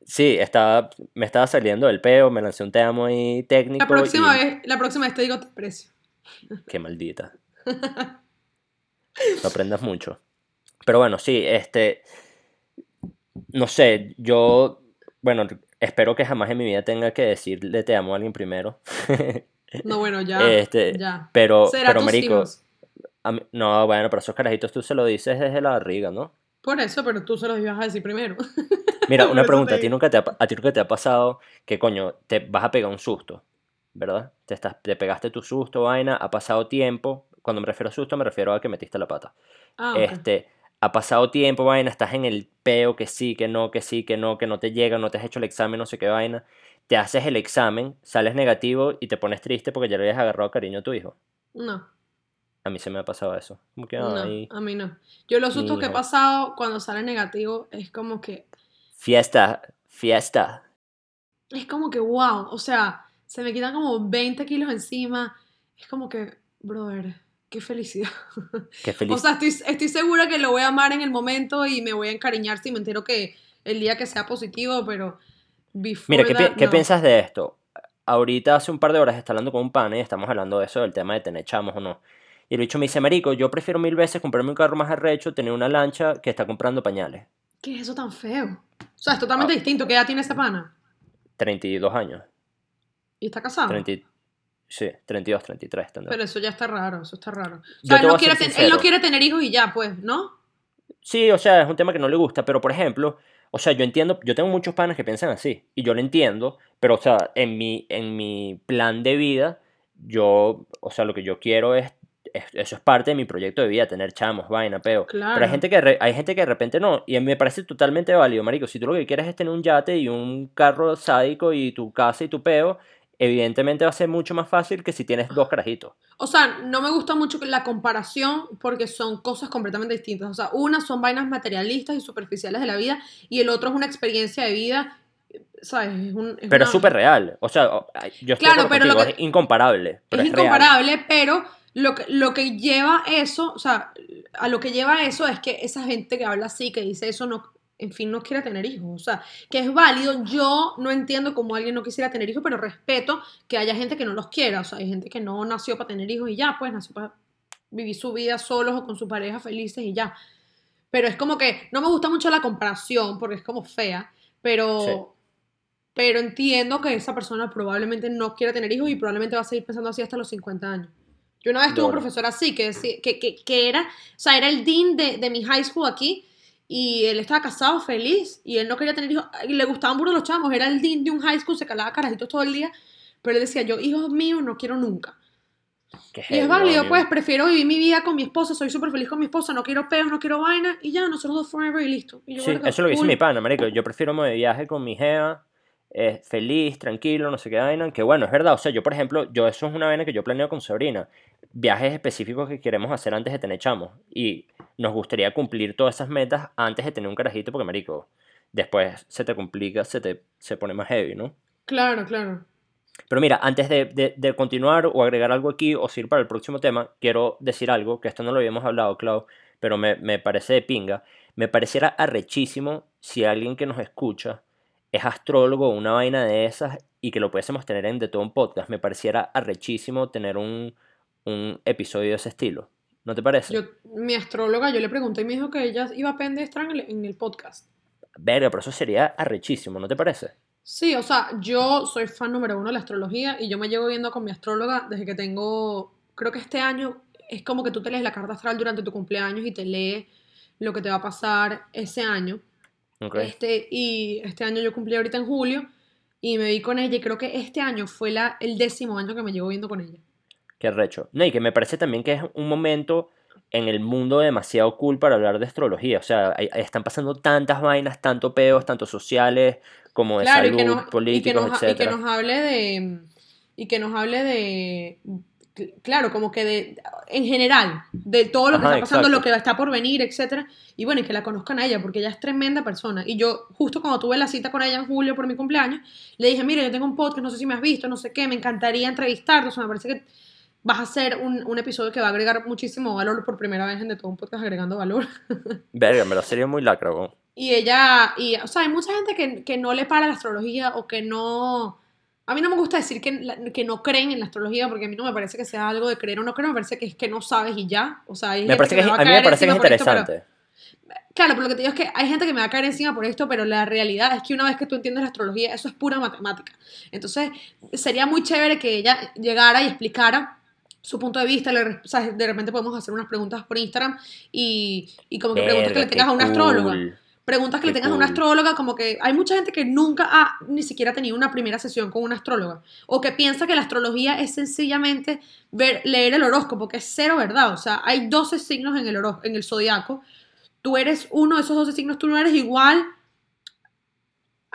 [SPEAKER 1] Sí, estaba, me estaba saliendo del peo, me lancé un te amo ahí técnico.
[SPEAKER 2] La próxima,
[SPEAKER 1] y-
[SPEAKER 2] vez, la próxima vez te digo te aprecio.
[SPEAKER 1] Qué maldita. No aprendas mucho. Pero bueno, sí, este. No sé, yo. Bueno, espero que jamás en mi vida tenga que decirle te amo a alguien primero.
[SPEAKER 2] No, bueno, ya.
[SPEAKER 1] Este,
[SPEAKER 2] ya.
[SPEAKER 1] Pero,
[SPEAKER 2] Será
[SPEAKER 1] pero
[SPEAKER 2] tus
[SPEAKER 1] marico,
[SPEAKER 2] hijos.
[SPEAKER 1] a mí- no, bueno, pero esos carajitos tú se lo dices desde la barriga, ¿no?
[SPEAKER 2] Por eso, pero tú se los ibas a decir primero.
[SPEAKER 1] Mira, una pregunta,
[SPEAKER 2] te
[SPEAKER 1] ¿a ti nunca te ha, a ti nunca te ha pasado que, coño, te vas a pegar un susto, ¿verdad? Te, estás, te pegaste tu susto, vaina, ha pasado tiempo, cuando me refiero a susto me refiero a que metiste la pata.
[SPEAKER 2] Ah, ok.
[SPEAKER 1] Este, ha pasado tiempo, vaina, estás en el peo, que sí, que no, que sí, que no, que no te llega, no te has hecho el examen, no sé qué vaina. Te haces el examen, sales negativo y te pones triste porque ya le habías agarrado cariño a tu hijo.
[SPEAKER 2] No,
[SPEAKER 1] A mí se me ha pasado eso. Como que,
[SPEAKER 2] no,
[SPEAKER 1] ay,
[SPEAKER 2] a mí no. Yo los sustos que he pasado cuando sale negativo es como que,
[SPEAKER 1] fiesta, fiesta.
[SPEAKER 2] es como que, wow, o sea, se me quitan como 20 kilos encima. Es como que, brother, qué felicidad.
[SPEAKER 1] Qué feliz.
[SPEAKER 2] O sea, estoy, estoy segura que lo voy a amar en el momento y me voy a encariñar si me entero que el día que sea positivo, pero
[SPEAKER 1] Mira, ¿qué, qué piensas de esto? Ahorita hace un par de horas está hablando con un pana y estamos hablando de eso, del tema de tener chamos o no. Y el bicho me dice, marico, yo prefiero mil veces comprarme un carro más arrecho, tener una lancha, que está comprando pañales.
[SPEAKER 2] ¿Qué es eso tan feo? O sea, es totalmente
[SPEAKER 1] Ah.
[SPEAKER 2] distinto. ¿Qué edad tiene ese pana?
[SPEAKER 1] 32 años.
[SPEAKER 2] ¿Y está casado?
[SPEAKER 1] 30, sí, 32, 33 tendrá.
[SPEAKER 2] Pero eso ya está raro, eso está raro. O sea, él no, quiere ten- él no quiere tener hijos y ya, pues, ¿no?
[SPEAKER 1] Sí, o sea, es un tema que no le gusta, pero por ejemplo, o sea, yo entiendo, yo tengo muchos panas que piensan así, y yo lo entiendo, pero o sea, en mi, en mi plan de vida, yo, o sea, lo que yo quiero es, es- eso es parte de mi proyecto de vida, tener chamos, vaina, peo. Pero
[SPEAKER 2] Claro.
[SPEAKER 1] hay gente que, re- hay gente que de repente no, y a mí me parece totalmente válido, marico, si tú lo que quieres es tener un yate y un carro sádico y tu casa y tu peo, evidentemente va a ser mucho más fácil que si tienes dos carajitos.
[SPEAKER 2] O sea, no me gusta mucho la comparación porque son cosas completamente distintas. O sea, una son vainas materialistas y superficiales de la vida y el otro es una experiencia de vida, ¿sabes? Es un- es
[SPEAKER 1] Pero
[SPEAKER 2] una-
[SPEAKER 1] es súper real, o sea, yo estoy
[SPEAKER 2] Claro, pero lo
[SPEAKER 1] contigo,
[SPEAKER 2] que-
[SPEAKER 1] es incomparable, pero
[SPEAKER 2] es
[SPEAKER 1] es real.
[SPEAKER 2] incomparable, pero lo que, lo que lleva eso, o sea, a lo que lleva eso es que esa gente que habla así, que dice eso, no, en fin, no quiere tener hijos. O sea, que es válido. Yo no entiendo cómo alguien no quisiera tener hijos, pero respeto que haya gente que no los quiera. O sea, hay gente que no nació para tener hijos y ya, pues nació para vivir su vida solos o con su pareja felices y ya. Pero es como que no me gusta mucho la comparación porque es como fea, pero,
[SPEAKER 1] Sí.
[SPEAKER 2] pero entiendo que esa persona probablemente no quiera tener hijos y probablemente va a seguir pensando así hasta los 50 años. Yo una vez tuve un profesor así, que, que, que, que era, o sea, era el dean de, de mi high school aquí y él estaba casado, feliz, y él no quería tener hijos, y le gustaban puros los chamos, era el dean de un high school, se calaba carajitos todo el día, pero él decía, yo hijos míos no quiero nunca.
[SPEAKER 1] Qué
[SPEAKER 2] Y es válido, pues, prefiero vivir mi vida con mi esposa, soy súper feliz con mi esposa, no quiero peos, no quiero vaina, y ya, nosotros dos forever y listo. Y yo,
[SPEAKER 1] Sí, eso es lo que dice mi pana, marico. Yo prefiero irme de viaje con mi jeva, eh, feliz, tranquilo, no sé qué vaina. Que bueno, es verdad. O sea, yo, por ejemplo, yo eso es una vaina que yo planeo con Sabrina. Viajes específicos que queremos hacer antes de tener chamos. Y nos gustaría cumplir todas esas metas antes de tener un carajito, porque, marico, después se te complica, se te se pone más heavy, ¿no?
[SPEAKER 2] Claro, claro.
[SPEAKER 1] Pero mira, antes de, de- de continuar o agregar algo aquí o ir para el próximo tema, quiero decir algo, que esto no lo habíamos hablado, Clau, pero me, me parece de pinga. Me pareciera arrechísimo si alguien que nos escucha es astrólogo o una vaina de esas y que lo pudiésemos tener en De Todo un Podcast. Me pareciera arrechísimo tener un, un episodio de ese estilo. ¿No te parece?
[SPEAKER 2] Yo, mi astróloga, yo le pregunté y me dijo que ella iba a pendestar en el, en el podcast.
[SPEAKER 1] Verga, pero eso sería arrechísimo, ¿no te parece?
[SPEAKER 2] Sí, o sea, yo soy fan número uno de la astrología y yo me llevo viendo con mi astróloga desde que tengo, creo que este año es como que tú te lees la carta astral durante tu cumpleaños y te lee lo que te va a pasar ese año. Este, y este año yo cumplí ahorita en julio y me vi con ella y creo que este año fue la, el décimo año que me llevo viendo con ella.
[SPEAKER 1] Qué recho. No, y que me parece también que es un momento en el mundo demasiado cool para hablar de astrología. O sea, hay- están pasando tantas vainas, tanto peos, tanto sociales como de
[SPEAKER 2] Claro, y
[SPEAKER 1] salud,
[SPEAKER 2] que, nos, y, que
[SPEAKER 1] políticos,
[SPEAKER 2] y que nos hable de. Y que nos hable de. Claro, como que de. En general, de todo lo que
[SPEAKER 1] Ajá,
[SPEAKER 2] está pasando,
[SPEAKER 1] exacto.
[SPEAKER 2] lo que está por venir, etcétera. Y bueno, y que la conozcan a ella, porque ella es tremenda persona. Y yo, justo cuando tuve la cita con ella en julio por mi cumpleaños, le dije: Mira, yo tengo un podcast, no sé si me has visto, no sé qué, me encantaría entrevistarte. O sea, me parece que vas a hacer un, un episodio que va a agregar muchísimo valor por primera vez en de todo un podcast agregando valor.
[SPEAKER 1] Verga, me lo sería muy lacra.
[SPEAKER 2] Y ella, y, o sea, hay mucha gente que, que no le para la astrología o que no... A mí no me gusta decir que, que no creen en la astrología porque a mí no me parece que sea algo de creer o no creer, me parece que es que no sabes y ya. O sea, hay
[SPEAKER 1] Me parece que,
[SPEAKER 2] me va
[SPEAKER 1] a mí me parece que es
[SPEAKER 2] por esto, pero-
[SPEAKER 1] interesante.
[SPEAKER 2] Claro, pero lo que te digo es que hay gente que me va a caer encima por esto, pero la realidad es que una vez que tú entiendes la astrología, eso es pura matemática. Entonces, sería muy chévere que ella llegara y explicara su punto de vista. le re- o sea, de repente podemos hacer unas preguntas por Instagram y, y como que preguntas que le tengas a una astróloga. Preguntas que le tengas a una
[SPEAKER 1] cool.
[SPEAKER 2] astróloga, como que hay mucha gente que nunca ha ni siquiera tenido una primera sesión con una astróloga. O que piensa que la astrología es sencillamente ver, leer el horóscopo, que es cero verdad. O sea, hay 12 signos en el, en el zodiaco. Tú eres uno de esos 12 signos, tú no eres igual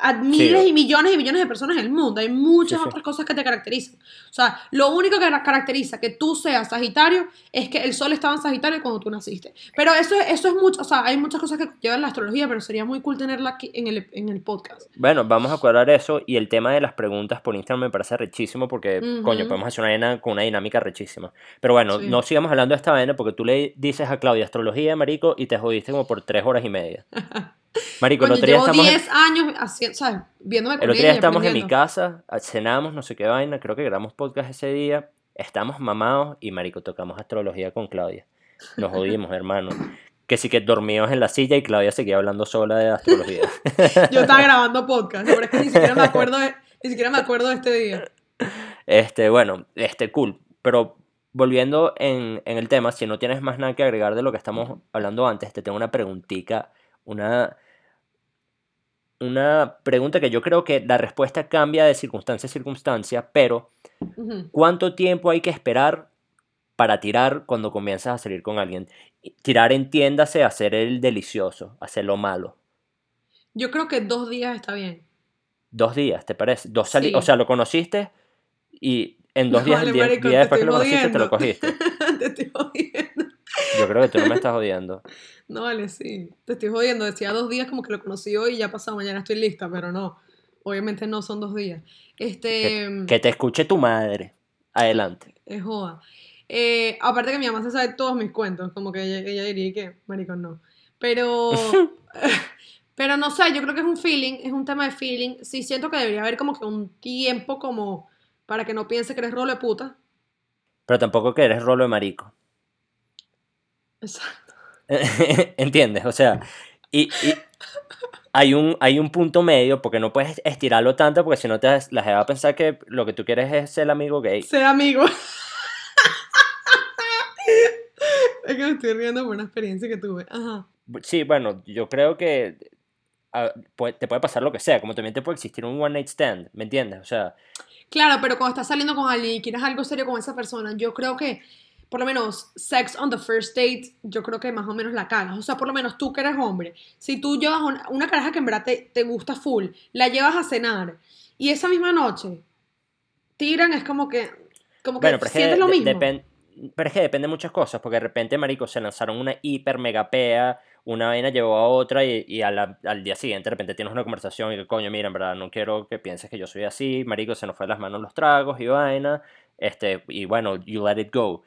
[SPEAKER 2] a miles y millones y millones de personas en el mundo. Hay muchas
[SPEAKER 1] Sí, sí.
[SPEAKER 2] otras cosas que te caracterizan. O sea, lo único que ca- caracteriza que tú seas Sagitario es que el sol estaba en Sagitario cuando tú naciste. Pero eso, es- eso es mucho, o sea, hay muchas cosas que llevan la astrología, pero sería muy cool tenerla aquí en el, en el podcast.
[SPEAKER 1] Bueno, vamos a cuadrar eso y el tema de las preguntas por Instagram me parece rechísimo porque, coño,
[SPEAKER 2] Ujú.
[SPEAKER 1] podemos hacer una vaina con una dinámica rechísima. Pero bueno, no sigamos hablando de esta vaina porque tú le dices a Claudia astrología, marico, y te jodiste como por tres horas y media. Marico, el otro día
[SPEAKER 2] llevo
[SPEAKER 1] estamos en-
[SPEAKER 2] 10 años haciendo, ¿sabes? Viéndome con
[SPEAKER 1] El otro día estamos en mi
[SPEAKER 2] aprendiendo.
[SPEAKER 1] casa, cenamos, no sé qué vaina, creo que grabamos podcast ese día, estamos mamados y marico, tocamos astrología con Claudia. Nos jodimos, hermano. Que sí que dormimos en la silla y Claudia seguía hablando sola de astrología.
[SPEAKER 2] Yo estaba grabando podcast, pero es que ni siquiera me acuerdo de, ni siquiera me acuerdo de este día.
[SPEAKER 1] Este, bueno, este, cool. Pero volviendo en, en el tema, si no tienes más nada que agregar de lo que estamos hablando antes, te tengo una preguntita, una, una pregunta que yo creo que la respuesta cambia de circunstancia a circunstancia, pero. ¿Cuánto tiempo hay que esperar para tirar cuando comienzas a salir con alguien? Tirar entiéndase hacer el delicioso, hacer lo malo.
[SPEAKER 2] Yo creo que dos días está bien.
[SPEAKER 1] Dos días, ¿te parece? Dos sali-
[SPEAKER 2] Sí.
[SPEAKER 1] O sea, lo conociste y en dos
[SPEAKER 2] No,
[SPEAKER 1] días,
[SPEAKER 2] vale,
[SPEAKER 1] el día,
[SPEAKER 2] marico,
[SPEAKER 1] día
[SPEAKER 2] te
[SPEAKER 1] después que lo conociste, te lo cogiste.
[SPEAKER 2] te estoy.
[SPEAKER 1] Yo creo que tú no me estás jodiendo.
[SPEAKER 2] No, vale, sí. Te estoy jodiendo. Decía dos días como que lo conocí hoy y ya pasado mañana estoy lista, pero no. Obviamente no son dos días. Este.
[SPEAKER 1] Que te escuche tu madre. Adelante.
[SPEAKER 2] Es joda. Eh, aparte que mi mamá se sabe todos mis cuentos, como que ella, ella diría que, maricón, no. Pero, pero no sé, yo creo que es un feeling, es un tema de feeling. Sí siento que debería haber como que un tiempo como para que no piense que eres rolo de puta.
[SPEAKER 1] Pero tampoco que eres rolo de marico.
[SPEAKER 2] Exacto.
[SPEAKER 1] ¿Entiendes? O sea, y, y hay, un, hay un punto medio porque no puedes estirarlo tanto porque si no te las va a pensar que lo que tú quieres es ser amigo gay.
[SPEAKER 2] Ser amigo. es que me estoy riendo por una experiencia que tuve. Ajá.
[SPEAKER 1] Sí, bueno, yo creo que ah, puede- te puede pasar lo que sea, como también te puede existir un one night stand, ¿me entiendes? O sea,
[SPEAKER 2] Claro, pero cuando estás saliendo con alguien y quieres algo serio con esa persona, yo creo que, por lo menos, sex on the first date, yo creo que más o menos la cagas. O sea, por lo menos tú que eres hombre, si tú llevas una, una caraja que en verdad te, te gusta full, la llevas a cenar y esa misma noche tiran, es como que, como que
[SPEAKER 1] bueno, pero es que,
[SPEAKER 2] sientes lo mismo.
[SPEAKER 1] depen- pero es que depende de muchas cosas, porque de repente, marico, se lanzaron una hiper mega pea, una vaina llevó a otra y, y a la- al día siguiente de repente tienes una conversación y que coño, mira, en verdad no quiero que pienses que yo soy así, marico, se nos fue de las manos los tragos y vaina, este, y bueno, you let it go.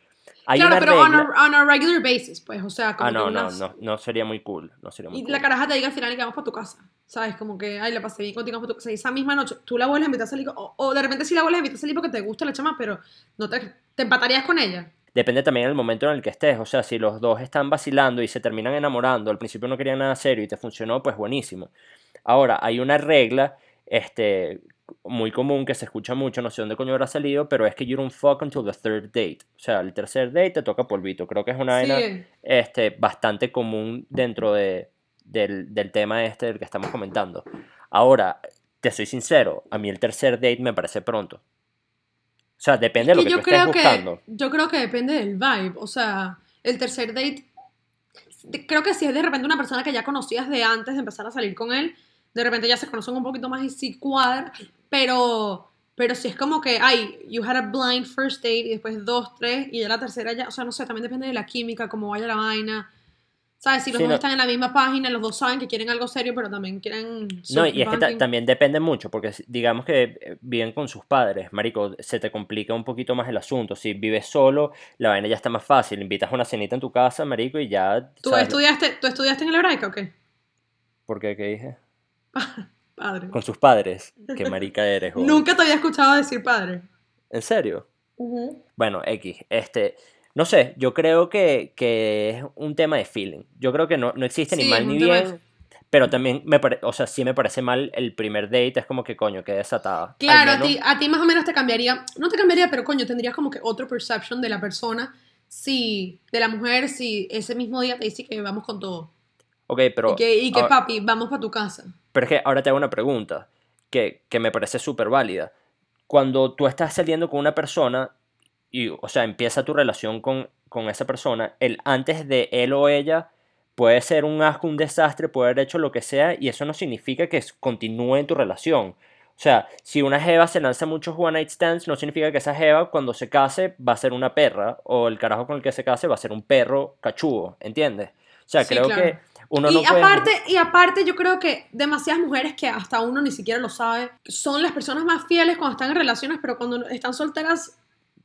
[SPEAKER 1] Hay
[SPEAKER 2] claro, pero on a, on a regular basis, pues, o sea, como
[SPEAKER 1] Ah,
[SPEAKER 2] que
[SPEAKER 1] no, no,
[SPEAKER 2] unas-
[SPEAKER 1] no, no sería muy cool, no sería muy
[SPEAKER 2] Y
[SPEAKER 1] cool.
[SPEAKER 2] la caraja te diga al final y que vamos para tu casa. ¿Sabes? Como que, ay, la pasé bien contigo, vamos pa' tu casa. Y esa misma noche, tú la vuelves a invitar a salir. O, o de repente sí la vuelves a invitar a salir porque te gusta la chama, pero no te, te empatarías con ella.
[SPEAKER 1] Depende también del momento en el que estés, o sea, si los dos están vacilando y se terminan enamorando, al principio no querían nada serio y te funcionó, pues buenísimo. Ahora, hay una regla, este, muy común que se escucha mucho, no sé dónde coño habrá salido, pero es que you don't fuck until the third date. O sea, el tercer date te toca polvito. Creo que es una vaina
[SPEAKER 2] Sí.
[SPEAKER 1] este, bastante común dentro de, del, del tema este del que estamos comentando. Ahora, te soy sincero, a mí el tercer date me parece pronto. O sea, depende de lo
[SPEAKER 2] que yo
[SPEAKER 1] tú estés
[SPEAKER 2] creo que
[SPEAKER 1] buscando.
[SPEAKER 2] yo creo que depende del vibe o sea el tercer date creo que si es de repente una persona que ya conocías de antes de empezar a salir con él de repente ya se conocen un poquito más y sí cuadra pero pero si es como que ay you had a blind first date y después dos tres y ya la tercera ya o sea no sé también depende de la química cómo vaya la vaina sabes si los
[SPEAKER 1] Sí,
[SPEAKER 2] dos
[SPEAKER 1] no-
[SPEAKER 2] están en la misma página los dos saben que quieren algo serio pero también quieren
[SPEAKER 1] No, y es que también depende mucho, porque digamos que eh, viven con sus padres, marico, se te complica un poquito más el asunto. Si vives solo, la vaina ya está más fácil. Invitas una cenita en tu casa, marico, y ya...
[SPEAKER 2] ¿Tú
[SPEAKER 1] ¿sabes?
[SPEAKER 2] estudiaste, ¿Tú estudiaste en el hebraico o qué?
[SPEAKER 1] ¿Por qué? ¿Qué dije?
[SPEAKER 2] Padre.
[SPEAKER 1] Con sus padres. Qué marica eres.
[SPEAKER 2] Nunca te había escuchado decir padre.
[SPEAKER 1] ¿En serio? Bueno, X, este, no sé, yo creo que, que es un tema de feeling. Yo creo que no, no existe ni
[SPEAKER 2] Sí,
[SPEAKER 1] mal ni
[SPEAKER 2] tema de
[SPEAKER 1] bien. Pero también me parece, o sea, sí me parece mal el primer date, es como que coño, qué desatada.
[SPEAKER 2] Claro, a
[SPEAKER 1] menos-
[SPEAKER 2] ti, a ti más o menos te cambiaría, no te cambiaría, pero coño, tendrías como que otro perception de la persona, si, de la mujer, si ese mismo día te dice que vamos con todo.
[SPEAKER 1] Ok, pero,
[SPEAKER 2] y que, y que
[SPEAKER 1] ahora-
[SPEAKER 2] papi, vamos para tu casa.
[SPEAKER 1] pero es que ahora te hago una pregunta que, que me parece súper válida. Cuando tú estás saliendo con una persona y, o sea, empieza tu relación con, con esa persona, el antes de él o ella puede ser un asco, un desastre, puede haber hecho lo que sea, y eso no significa que continúe en tu relación. O sea, si una jeva se lanza muchos one night stands, no significa que esa jeva cuando se case va a ser una perra, o el carajo con el que se case va a ser un perro cachudo, ¿entiendes? O sea,
[SPEAKER 2] Sí,
[SPEAKER 1] creo
[SPEAKER 2] claro.
[SPEAKER 1] que uno
[SPEAKER 2] y,
[SPEAKER 1] no puede...
[SPEAKER 2] aparte, y aparte, yo creo que demasiadas mujeres que hasta uno ni siquiera lo sabe, son las personas más fieles cuando están en relaciones, pero cuando están solteras,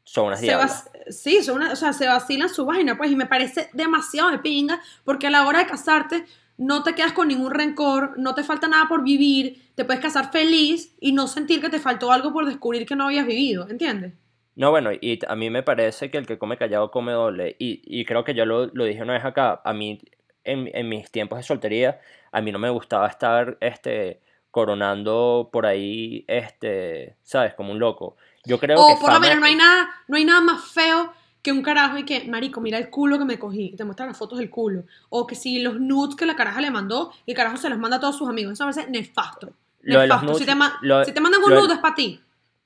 [SPEAKER 1] Son unas diablas.
[SPEAKER 2] sí, son una- o sea, se vacilan su vaina, pues, y me parece demasiado de pinga, porque a la hora de casarte no te quedas con ningún rencor, no te falta nada por vivir, te puedes casar feliz y no sentir que te faltó algo por descubrir que no habías vivido, ¿entiendes?
[SPEAKER 1] No, bueno, y a mí me parece que el que come callado come doble. Y, y creo que yo lo, lo dije una vez acá. A mí, en, en mis tiempos de soltería, a mí no me gustaba estar este, coronando por ahí, este, ¿sabes? Como un loco. Yo creo
[SPEAKER 2] O
[SPEAKER 1] que
[SPEAKER 2] por lo menos no hay nada, no hay nada más feo que un carajo y que, marico, mira el culo que me cogí, te muestran las fotos del culo. O que si los nudes que la caraja le mandó, y el carajo se los manda a todos sus amigos. Eso me parece nefasto.
[SPEAKER 1] Lo de los
[SPEAKER 2] nefasto. si, te si mandan un nude es para ti.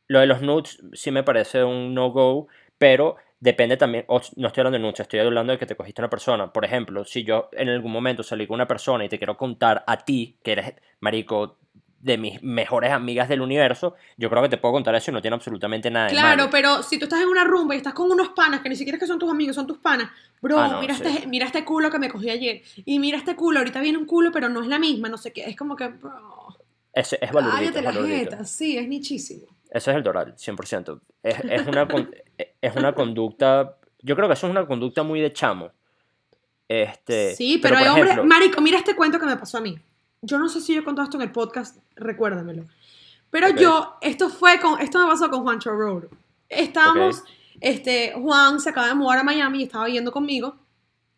[SPEAKER 1] Lo de los nudes sí me parece un no-go, pero depende también, no estoy hablando de nudes, estoy hablando de que te cogiste una persona. Por ejemplo, si yo en algún momento salí con una persona y te quiero contar a ti, que eres, marico, de mis mejores amigas del universo, yo creo que te puedo contar eso y no tiene absolutamente nada de
[SPEAKER 2] Claro, pero si tú estás en una rumba y estás con unos panas que ni siquiera es que son tus amigos, son tus panas, bro,
[SPEAKER 1] Ah, no,
[SPEAKER 2] mira,
[SPEAKER 1] sí.
[SPEAKER 2] este, mira este culo que me cogí ayer. Y mira este culo, ahorita viene un culo, pero no es la misma, no sé qué. Es como que, bro,
[SPEAKER 1] Ese es balurdito,
[SPEAKER 2] cállate
[SPEAKER 1] es
[SPEAKER 2] la jeta. Sí, es nichísimo.
[SPEAKER 1] Eso es el Doral, 100%. Es, es, una, con- es una conducta, yo creo que eso es una conducta muy de chamo. Este,
[SPEAKER 2] Sí, pero, hay
[SPEAKER 1] por
[SPEAKER 2] hombres.
[SPEAKER 1] ejemplo,
[SPEAKER 2] Marico, mira este cuento que me pasó a mí. Yo no sé si yo he contado esto en el podcast, recuérdamelo. Pero yo, esto fue con. Esto me pasó con Juancho Road. Estábamos. Este, Juan se acaba de mudar a Miami y estaba yendo conmigo.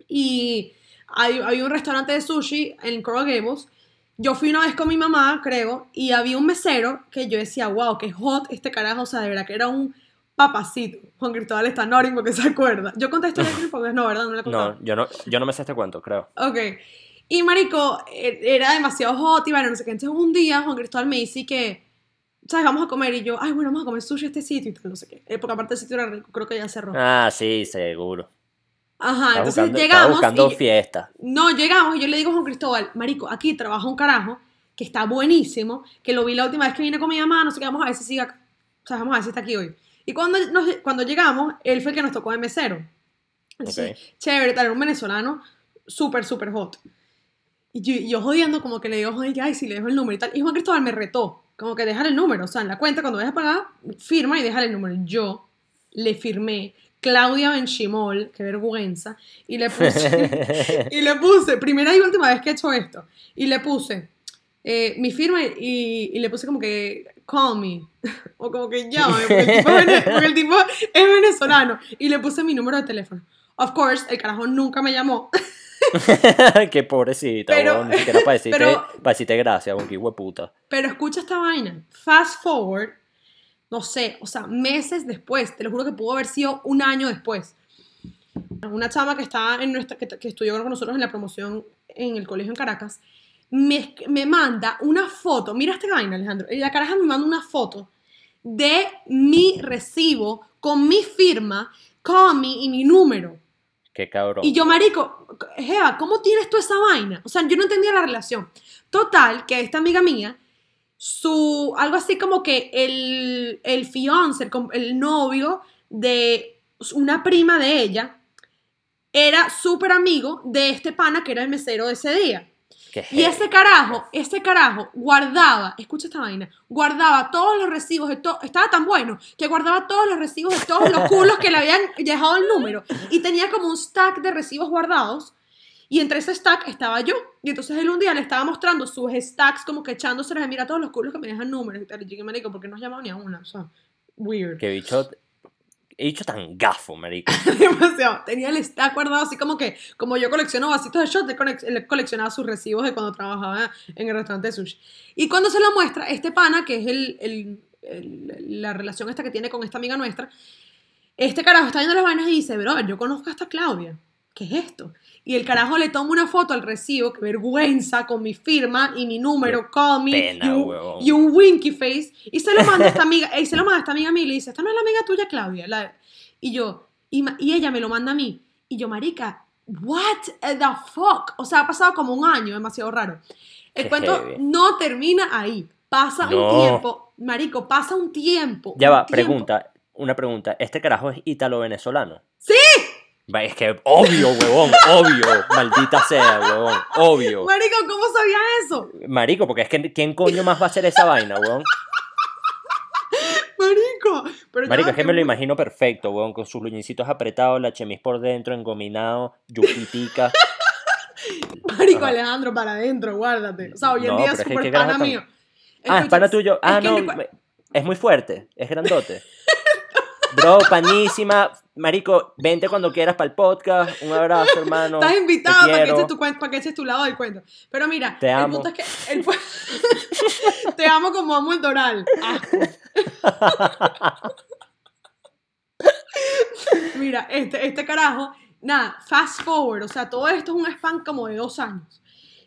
[SPEAKER 2] Y hay, había un restaurante de sushi en Coral Gables. Yo fui una vez con mi mamá, creo, y había un mesero que yo decía, wow, qué hot este carajo. O sea, de verdad que era un papacito. Juan Cristóbal está noring porque se acuerda. Yo conté esto podcast, no, ¿verdad? No le
[SPEAKER 1] no, yo no, yo no me sé este cuento, creo.
[SPEAKER 2] Ok. Y marico, e- era demasiado hot y bueno, no sé qué. Entonces un día Juan Cristóbal me dice que, ¿sabes? Vamos a comer. Y yo, ay, bueno, vamos a comer sushi a este sitio y tal, no sé qué. Porque aparte el sitio era rico, creo que ya cerró.
[SPEAKER 1] Ah, sí, seguro.
[SPEAKER 2] Ajá, entonces
[SPEAKER 1] buscando,
[SPEAKER 2] llegamos.
[SPEAKER 1] buscando
[SPEAKER 2] y-
[SPEAKER 1] fiesta.
[SPEAKER 2] no, llegamos y yo le digo a Juan Cristóbal, marico, aquí trabaja un carajo que está buenísimo, que lo vi la última vez que vine con mi mamá, no sé qué, vamos a ver si sigue acá. O sea, vamos a ver si está aquí hoy. Y cuando, nos- cuando llegamos, él fue el que nos tocó de mesero. Entonces,
[SPEAKER 1] Ok.
[SPEAKER 2] chévere, tal, era un venezolano súper, súper hot. Y yo, yo jodiendo, como que le digo, joder, ay, si le dejo el número y tal. Y Juan Cristóbal me retó, como que dejar el número. O sea, en la cuenta, cuando vayas a pagar, firma y dejar el número. Yo le firmé Claudia Benchimol, qué vergüenza, y le puse, y le puse, primera y última vez que he hecho esto, y le puse eh, mi firma y, y le puse como que, call me, o como que llame, porque el, tipo es, vene- porque el tipo es venezolano, y le puse mi número de teléfono. Of course, el carajo nunca me llamó,
[SPEAKER 1] Qué pobrecita,
[SPEAKER 2] Pero-
[SPEAKER 1] ni siquiera para decirte,
[SPEAKER 2] pero-
[SPEAKER 1] para decirte gracias, un hijo de puta.
[SPEAKER 2] pero escucha esta vaina, fast forward, no sé, o sea, meses después, te lo juro que pudo haber sido un año después. Una chama que está en nuestra, que, que estudió con nosotros en la promoción en el colegio en Caracas, me, me manda una foto, mira esta vaina, Alejandro, la caraja me manda una foto de mi recibo con mi firma, con mi y mi número.
[SPEAKER 1] Qué cabrón.
[SPEAKER 2] Y yo, marico, Jeva, ¿cómo tienes tú esa vaina? O sea, yo no entendía la relación. Total, que esta amiga mía, su, algo así como que el, el fiance, el, el novio de una prima de ella, era súper amigo de este pana que era el mesero de ese día.
[SPEAKER 1] Qué
[SPEAKER 2] Y ese carajo, ese carajo guardaba, escucha esta vaina, guardaba todos los recibos de todo, estaba tan bueno que guardaba todos los recibos de todos los culos que le habían dejado el número. Y tenía como un stack de recibos guardados. Y entre ese stack estaba yo. Y entonces él un día le estaba mostrando sus stacks como que echándoselas mira todos los culos que me dejan números y tal. Y yo marico, ¿por qué no has llamado ni a una? O sea, weird.
[SPEAKER 1] Qué bicho, he dicho tan gafo, marico.
[SPEAKER 2] Demasiado. Tenía el stack guardado así como que, como yo colecciono vasitos de shot, él coleccionaba sus recibos de cuando trabajaba en el restaurante de sushi. Y cuando se lo muestra, este pana, que es el, el- el- la relación esta que tiene con esta amiga nuestra, este carajo está viendo las vainas y dice, bro, yo conozco a esta Claudia. ¿Qué es esto? Y el carajo le toma una foto al recibo, que vergüenza, con mi firma y mi número, call me,
[SPEAKER 1] pena,
[SPEAKER 2] y, un, y un winky face, y se lo manda a esta amiga, y se lo manda a esta amiga mía y le dice, esta no es la amiga tuya, Claudia. La- y yo, y, ella me lo manda a mí. Y yo, marica, what the fuck? O sea, ha pasado como un año, demasiado raro. El
[SPEAKER 1] Qué
[SPEAKER 2] cuento
[SPEAKER 1] heavy.
[SPEAKER 2] no termina ahí. Pasa
[SPEAKER 1] No.
[SPEAKER 2] un tiempo, marico, pasa un tiempo.
[SPEAKER 1] Ya
[SPEAKER 2] un
[SPEAKER 1] va,
[SPEAKER 2] tiempo.
[SPEAKER 1] pregunta, una pregunta. ¿Este carajo es ítalo-venezolano?
[SPEAKER 2] ¡Sí!
[SPEAKER 1] Es que obvio, huevón, obvio. Maldita sea, huevón, obvio.
[SPEAKER 2] Marico, ¿cómo sabías eso?
[SPEAKER 1] Marico, porque es que ¿quién coño más va a hacer esa vaina, huevón?
[SPEAKER 2] Marico. Pero
[SPEAKER 1] Marico, es que me lo imagino perfecto, huevón, con sus luñicitos apretados, la chemis por dentro, engominado, yupitica.
[SPEAKER 2] Marico. Alejandro, para adentro, guárdate. O sea, hoy en
[SPEAKER 1] No,
[SPEAKER 2] día es
[SPEAKER 1] es que
[SPEAKER 2] súper pana mío.
[SPEAKER 1] Ah, es pana tuyo. Ah,
[SPEAKER 2] es
[SPEAKER 1] no, es muy fuerte, es grandote. Bro, panísima. Marico, vente cuando quieras para el podcast. Un abrazo, hermano.
[SPEAKER 2] Estás invitado para que, eches tu, para que eches tu lado del cuento. Pero mira,
[SPEAKER 1] Te
[SPEAKER 2] el
[SPEAKER 1] amo.
[SPEAKER 2] punto es que. el te amo como amo el Doral. Asco. mira, este, este carajo, nada, fast forward. O sea, todo esto es un spam como de dos años.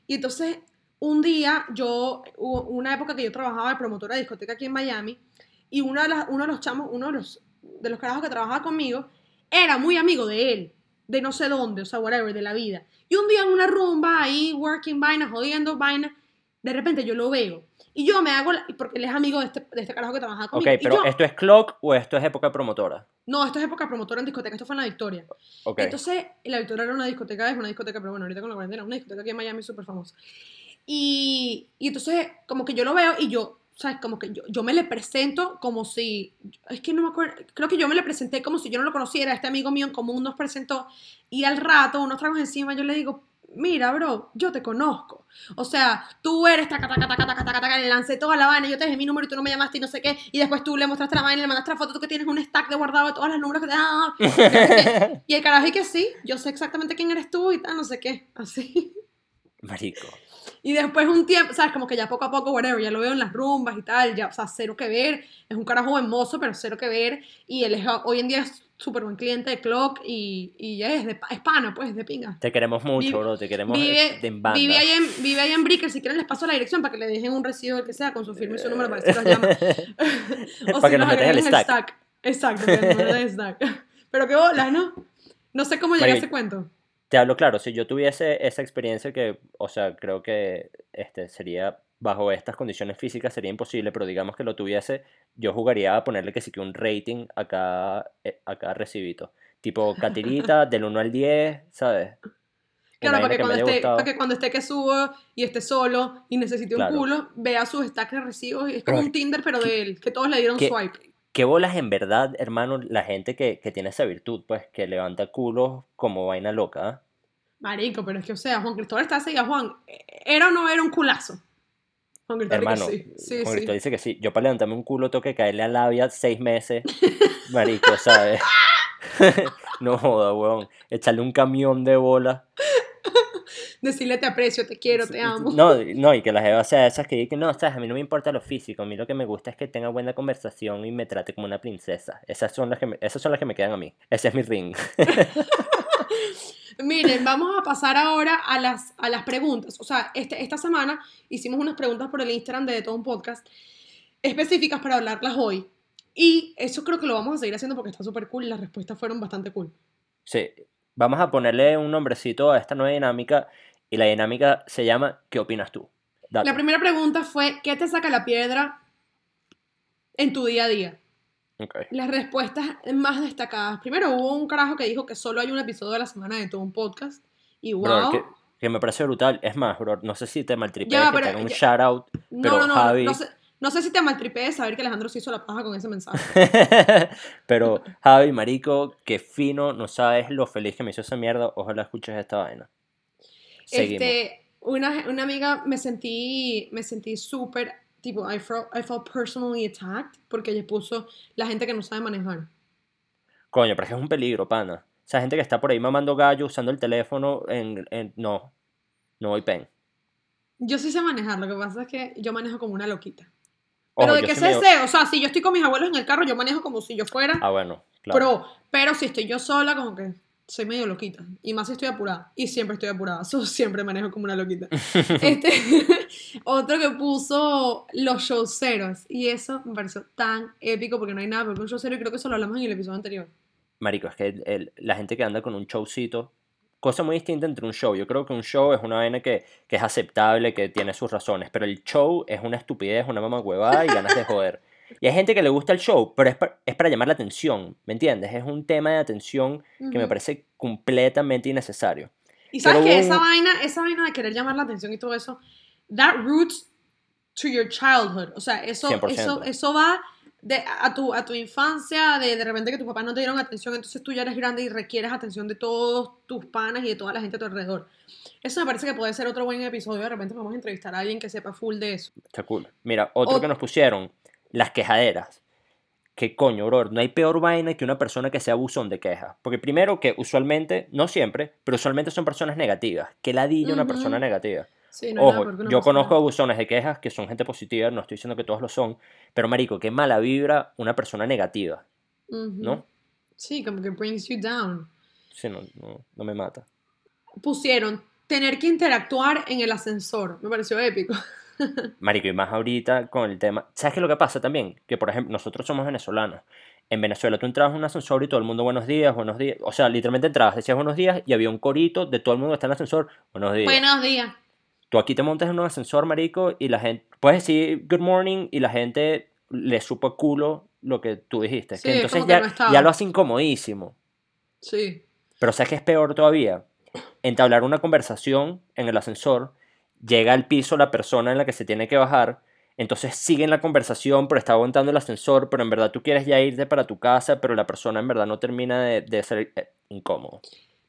[SPEAKER 2] Y entonces, un día, yo, hubo una época que yo trabajaba de promotora de discoteca aquí en Miami. Y uno de, las- uno de los chamos, uno de los, de los carajos que trabajaba conmigo, era muy amigo de él, de no sé dónde, o sea, whatever, de la vida. Y un día en una rumba ahí, working vaina, jodiendo vaina, de repente yo lo veo. Y yo me hago, la- porque él es amigo de este, de este carajo que trabajaba
[SPEAKER 1] Ok,
[SPEAKER 2] conmigo. Y
[SPEAKER 1] pero
[SPEAKER 2] yo-
[SPEAKER 1] ¿esto es clock o esto es época promotora?
[SPEAKER 2] No, esto es época promotora en discoteca, esto fue en la Victoria.
[SPEAKER 1] Ok.
[SPEAKER 2] Entonces, la Victoria era una discoteca, es una discoteca, pero bueno, ahorita con la cuarentena, una discoteca aquí en Miami súper famosa. Y, y entonces, como que yo lo veo y yo, ¿sabes? Como que yo, yo me le presento como si, es que no me acuerdo, creo que yo me le presenté como si yo no lo conociera, este amigo mío en común nos presentó, y al rato, unos tragos encima, yo le digo, mira, bro, yo te conozco. O sea, tú eres taca, taca, taca, taca, taca, taca, le lancé toda la vaina, yo te dejé mi número y tú no me llamaste y no sé qué, y después tú le mostraste la vaina y le mandaste la foto, tú que tienes un stack de guardado de todas las números que te dan. Y el carajo y que sí, yo sé exactamente quién eres tú y tal, no sé qué, así.
[SPEAKER 1] Marico.
[SPEAKER 2] Y después un tiempo, ¿sabes? Como que ya poco a poco, whatever, ya lo veo en las rumbas y tal, ya, o sea, cero que ver. Es un carajo hermoso, pero cero que ver. Y él es, hoy en día es súper buen cliente de Clock y, y ya es, de, es pana, pues, de pinga.
[SPEAKER 1] Te queremos mucho,
[SPEAKER 2] Vive-
[SPEAKER 1] bro. Te queremos
[SPEAKER 2] Vive,
[SPEAKER 1] de en banda.
[SPEAKER 2] vive, ahí en, vive ahí en Brickell, si quieren les paso la dirección para que le dejen un recibo, el que sea, con su firma y su número para que se los llama. o
[SPEAKER 1] Para
[SPEAKER 2] si
[SPEAKER 1] que nos metas el stack.
[SPEAKER 2] Exacto, que nos el stack. Pero qué bolas, ¿no? No sé cómo llegué a ese cuento.
[SPEAKER 1] Te hablo claro, si yo tuviese esa experiencia que, o sea, creo que este sería bajo estas condiciones físicas sería imposible, pero digamos que lo tuviese, yo jugaría a ponerle que sí que un rating a cada, eh, a cada recibito. Tipo catirita del 1 al 10, ¿sabes?
[SPEAKER 2] Claro, para que, cuando esté, para que cuando esté que subo y esté solo y necesite
[SPEAKER 1] Claro.
[SPEAKER 2] un culo, vea sus stacks de recibos. Es como
[SPEAKER 1] Pero
[SPEAKER 2] un Tinder, pero de él, que todos le dieron
[SPEAKER 1] ¿Qué-
[SPEAKER 2] swipe.
[SPEAKER 1] ¿Qué bolas en verdad, hermano, la gente que, que tiene esa virtud, pues, que levanta culos como vaina loca? ¿ah?
[SPEAKER 2] Marico, pero es que, o sea, Juan Cristóbal está así, a Juan, ¿era o no era un culazo? Juan Cristóbal que
[SPEAKER 1] Hermano,
[SPEAKER 2] sí, sí,
[SPEAKER 1] Juan
[SPEAKER 2] sí.
[SPEAKER 1] Cristóbal dice que sí. Yo para levantarme un culo tengo que caerle a labia seis meses. Marico, ¿sabes? no joda, weón. Echarle un camión de bola.
[SPEAKER 2] Decirle te aprecio, te quiero, te amo.
[SPEAKER 1] No, no, y que las jeva sea esas que dicen, no, sabes, a mí no me importa lo físico, a mí lo que me gusta es que tenga buena conversación y me trate como una princesa. Esas son las que me, esas son las que me quedan a mí. Ese es mi ring.
[SPEAKER 2] Miren, vamos a pasar ahora a las, a las preguntas. O sea, este, esta semana hicimos unas preguntas por el Instagram de todo un podcast específicas para hablarlas hoy. Y eso creo que lo vamos a seguir haciendo porque está súper cool y las respuestas fueron bastante cool.
[SPEAKER 1] Sí, vamos a ponerle un nombrecito a esta nueva dinámica y la dinámica se llama ¿Qué opinas tú? Date.
[SPEAKER 2] La primera pregunta fue, ¿qué te saca la piedra en tu día a día? Las respuestas más destacadas. Primero hubo un carajo que dijo que solo hay un episodio a la semana de todo un podcast. Y wow.
[SPEAKER 1] Bro, que, que me parece brutal. Es más, bro, no sé si te maltripees
[SPEAKER 2] Ya,
[SPEAKER 1] que
[SPEAKER 2] pero-
[SPEAKER 1] te un
[SPEAKER 2] ya-
[SPEAKER 1] shout out,
[SPEAKER 2] no,
[SPEAKER 1] pero
[SPEAKER 2] no, no,
[SPEAKER 1] Javi-
[SPEAKER 2] no sé, no sé si te maltripees saber que Alejandro se hizo la paja con ese mensaje.
[SPEAKER 1] pero Javi, marico, qué fino, no sabes lo feliz que me hizo esa mierda. Ojalá escuches esta vaina. Seguimos.
[SPEAKER 2] Este, una, una amiga me sentí, me sentí súper, tipo, I felt, I felt personally attacked porque ella puso la gente que no sabe manejar.
[SPEAKER 1] Coño, pero es que es un peligro, pana. Esa gente que está por ahí mamando gallo usando el teléfono en, en- no, no voy pen.
[SPEAKER 2] Yo sí sé manejar, lo que pasa es que yo manejo como una loquita.
[SPEAKER 1] Ojo,
[SPEAKER 2] Pero de que
[SPEAKER 1] sí
[SPEAKER 2] sé, o sea, si yo estoy con mis abuelos en el carro, yo manejo como si yo fuera
[SPEAKER 1] Ah, bueno, claro.
[SPEAKER 2] pro. Pero si estoy yo sola, como que soy medio loquita. Y más si estoy apurada. Y siempre estoy apurada. So, siempre manejo como una loquita. este, otro que puso los showceros. Y eso me pareció tan épico porque no hay nada peor que un showcero. Y creo que eso lo hablamos en el episodio anterior.
[SPEAKER 1] Marico, es que el- el- la gente que anda con un showcito, cosa muy distinta entre un show. Yo creo que un show es una vaina que, que es aceptable, que tiene sus razones, pero el show es una estupidez, una mamacuevada y ganas de joder. Y hay gente que le gusta el show, pero es, pa- es para llamar la atención, ¿me entiendes? Es un tema de atención que me parece completamente innecesario.
[SPEAKER 2] Y sabes
[SPEAKER 1] Pero
[SPEAKER 2] que
[SPEAKER 1] hubo
[SPEAKER 2] esa
[SPEAKER 1] un-
[SPEAKER 2] vaina, esa vaina de querer llamar la atención y todo eso, that roots to your childhood. O sea, eso,
[SPEAKER 1] 100%.
[SPEAKER 2] eso, eso va de, a, tu, a tu infancia, de, de repente que tus papás no te dieron atención, entonces tú ya eres grande y requieres atención de todos tus panas y de toda la gente a tu alrededor. Eso me parece que puede ser otro buen episodio. De repente vamos a entrevistar a alguien que sepa full de eso.
[SPEAKER 1] Está cool. Mira, otro
[SPEAKER 2] Ot-
[SPEAKER 1] que nos pusieron, las quejaderas. Que coño, bro, no hay peor vaina que una persona que sea buzón de quejas. Porque primero que usualmente, no siempre, pero usualmente son personas negativas. Que ladilla una
[SPEAKER 2] Ujú.
[SPEAKER 1] persona negativa.
[SPEAKER 2] Sí, no nada
[SPEAKER 1] Ojo,
[SPEAKER 2] una
[SPEAKER 1] yo conozco buzones de quejas que son gente positiva, no estoy diciendo que todos lo son, pero marico, qué mala vibra una persona negativa. ¿no?
[SPEAKER 2] Sí, como que brings you down.
[SPEAKER 1] Sí, no, no, no me mata.
[SPEAKER 2] Pusieron tener que interactuar en el ascensor. Me pareció épico.
[SPEAKER 1] Marico, y más ahorita con el tema. ¿Sabes qué es lo que pasa también? Que, por ejemplo, nosotros somos venezolanos. En Venezuela tú entrabas en un ascensor y todo el mundo buenos días, buenos días. O sea, literalmente entrabas, decías buenos días y había un corito de todo el mundo que está en el ascensor, buenos días.
[SPEAKER 2] Buenos días.
[SPEAKER 1] Tú aquí te montas en un ascensor, marico, y la gente, puedes decir good morning y la gente le supo culo lo que tú dijiste.
[SPEAKER 2] Sí,
[SPEAKER 1] que
[SPEAKER 2] es
[SPEAKER 1] entonces
[SPEAKER 2] como que
[SPEAKER 1] ya,
[SPEAKER 2] no estaba.
[SPEAKER 1] ya lo hace incomodísimo.
[SPEAKER 2] Sí.
[SPEAKER 1] Pero ¿sabes qué es peor todavía? Entablar una conversación en el ascensor, llega al piso la persona en la que se tiene que bajar, entonces siguen la conversación, pero está aguantando el ascensor, pero en verdad tú quieres ya irte para tu casa, pero la persona en verdad no termina de, de ser eh, incómodo.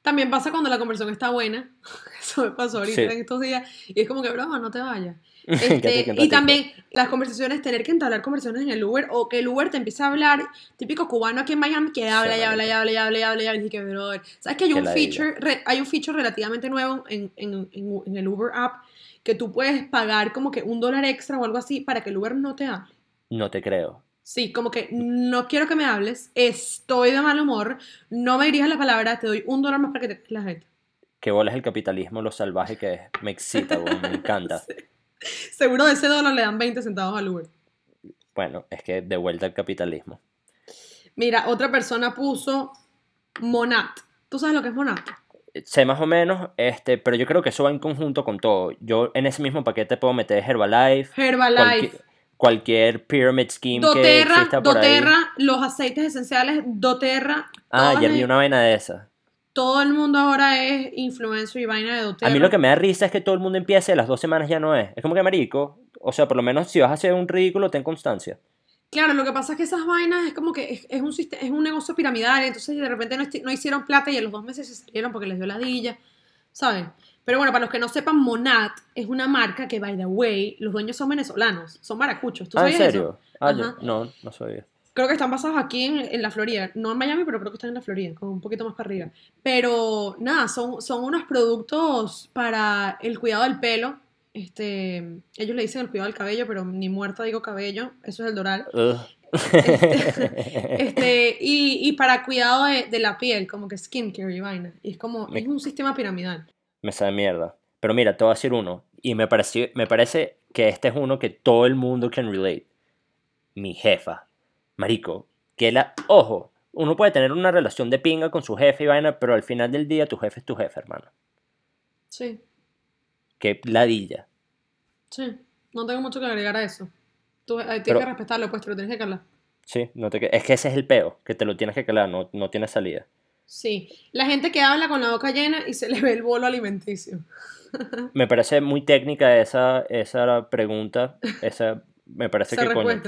[SPEAKER 2] También pasa cuando la conversación está buena. Eso me pasó ahorita
[SPEAKER 1] Sí.
[SPEAKER 2] en estos días. Y es como que, broma, no te vayas. Este, y
[SPEAKER 1] ratico.
[SPEAKER 2] también las conversaciones, tener que entablar conversaciones en el Uber o que el Uber te empiece a hablar, típico cubano aquí en Miami que habla y habla y habla y habla y habla y habla y que, brother, ¿sabes que hay un feature, re- hay un feature relativamente nuevo en, en- en- en el Uber app que tú puedes pagar como que un dólar extra o algo así para que el Uber no te hable?
[SPEAKER 1] No te creo.
[SPEAKER 2] Sí, como que no quiero que me hables, estoy de mal humor, no me dirijas la palabra, te doy un dólar más para que te la gente.
[SPEAKER 1] Que bola es el capitalismo, lo salvaje que es. Me excita, weón, me encanta.
[SPEAKER 2] Seguro de ese dólar le dan 20 centavos al Uber.
[SPEAKER 1] Bueno, es que de vuelta al capitalismo.
[SPEAKER 2] Mira, otra persona puso Monat. ¿Tú sabes lo que es Monat?
[SPEAKER 1] Sé más o menos, este, pero yo creo que eso va en conjunto con todo. Yo en ese mismo paquete puedo meter Herbalife,
[SPEAKER 2] Herbalife,
[SPEAKER 1] cualquier, cualquier pyramid scheme que
[SPEAKER 2] doTERRA,
[SPEAKER 1] exista por ahí.
[SPEAKER 2] doTERRA, los aceites esenciales, doTERRA.
[SPEAKER 1] Ah, ayer vi una vaina de esa.
[SPEAKER 2] Todo el mundo ahora es influencer y vaina de doTERRA.
[SPEAKER 1] A mí lo que me da risa es que todo el mundo empiece a las dos semanas ya no es. Es como que marico, o sea, por lo menos si vas a hacer un ridículo, ten constancia.
[SPEAKER 2] Claro, lo que pasa es que esas vainas es como que es, es un, siste- es un negocio piramidal, entonces de repente no, hicieron plata y a los dos meses se salieron porque les dio ladilla, ¿saben? Pero bueno, para los que no sepan, Monat es una marca que, by the way, los dueños son venezolanos, son maracuchos. ¿Tú
[SPEAKER 1] Ah, ¿en
[SPEAKER 2] sabías
[SPEAKER 1] serio?
[SPEAKER 2] eso?
[SPEAKER 1] Ah, yo- no, no sabía.
[SPEAKER 2] Creo que están basados aquí en, en la Florida, no en Miami, pero creo que están en la Florida, como un poquito más para arriba. Pero nada, son, son unos productos para el cuidado del pelo. Este, ellos le dicen el cuidado del cabello, pero ni muerta digo cabello, eso es el doral.
[SPEAKER 1] Ugh.
[SPEAKER 2] Este, y, y para cuidado de, de la piel, como que skincare y vaina. Y es como,
[SPEAKER 1] Me-
[SPEAKER 2] es un sistema piramidal.
[SPEAKER 1] me sabe mierda. Pero mira, te voy a decir uno. Y me, pareció, me parece que este es uno que todo el mundo can relate. Mi jefa. Marico. Que la. Ojo, uno puede tener una relación de pinga con su jefe y vaina, pero al final del día tu jefe es tu jefe, hermano.
[SPEAKER 2] Sí,
[SPEAKER 1] Que ladilla.
[SPEAKER 2] sí. No tengo mucho que agregar a eso. Tú eh, tienes
[SPEAKER 1] Pero-
[SPEAKER 2] que respetarlo, pues te lo tienes que calar.
[SPEAKER 1] Sí, no te, es que ese es el peo, que te lo tienes que calar, no, no tiene salida.
[SPEAKER 2] Sí. La gente que habla con la boca llena y se le ve el bolo alimenticio.
[SPEAKER 1] Me parece muy técnica esa, esa pregunta, esa, me parece
[SPEAKER 2] Esa
[SPEAKER 1] que coño,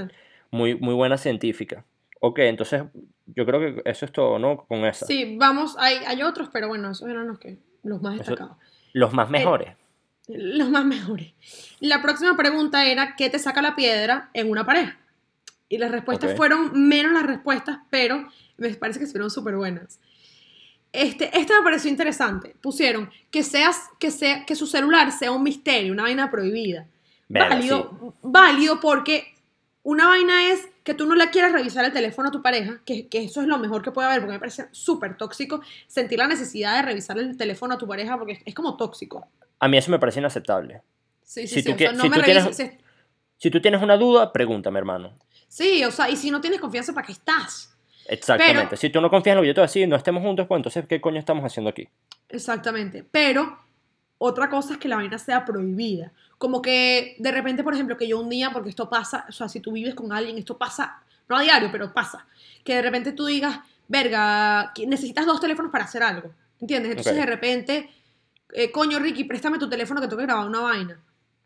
[SPEAKER 1] muy, muy buena científica. Ok, entonces yo creo que eso es todo, ¿no? Con esa.
[SPEAKER 2] Sí, vamos, hay, hay otros, pero bueno, esos eran los, que, los más
[SPEAKER 1] Eso-
[SPEAKER 2] destacados.
[SPEAKER 1] Los más mejores.
[SPEAKER 2] Los más mejores. La próxima pregunta era, ¿qué te saca la piedra en una pareja? Y las respuestas fueron menos las respuestas, pero me parece que fueron súper buenas. Este, esta me pareció interesante. Pusieron que, seas, que, sea, que su celular sea un misterio, una vaina prohibida. Válido, válido porque una vaina es que tú no le quieras revisar el teléfono a tu pareja, que, que eso es lo mejor que puede haber, porque me parece súper tóxico sentir la necesidad de revisar el teléfono a tu pareja, porque es, es como tóxico.
[SPEAKER 1] A mí eso me parece inaceptable.
[SPEAKER 2] Sí, sí,
[SPEAKER 1] Si
[SPEAKER 2] sí.
[SPEAKER 1] tú
[SPEAKER 2] o sea,
[SPEAKER 1] qui-
[SPEAKER 2] no
[SPEAKER 1] si
[SPEAKER 2] me
[SPEAKER 1] tú tienes-
[SPEAKER 2] revises. si-
[SPEAKER 1] Si tú tienes una duda, pregúntame, hermano.
[SPEAKER 2] Sí, o sea, y si no tienes confianza, ¿para qué estás?
[SPEAKER 1] Exactamente.
[SPEAKER 2] Pero-
[SPEAKER 1] si tú no confías en lo que yo te voy a decir, no estemos juntos, pues entonces, ¿qué coño estamos haciendo aquí?
[SPEAKER 2] Exactamente. Pero otra cosa es que la vaina sea prohibida. Como que de repente, por ejemplo, que yo un día, porque esto pasa, o sea, si tú vives con alguien, esto pasa, no a diario, pero pasa. Que de repente tú digas, verga, necesitas dos teléfonos para hacer algo. ¿Entiendes? Entonces
[SPEAKER 1] Ok.
[SPEAKER 2] de repente, eh, coño, Ricky, préstame tu teléfono que tengo que grabar una vaina.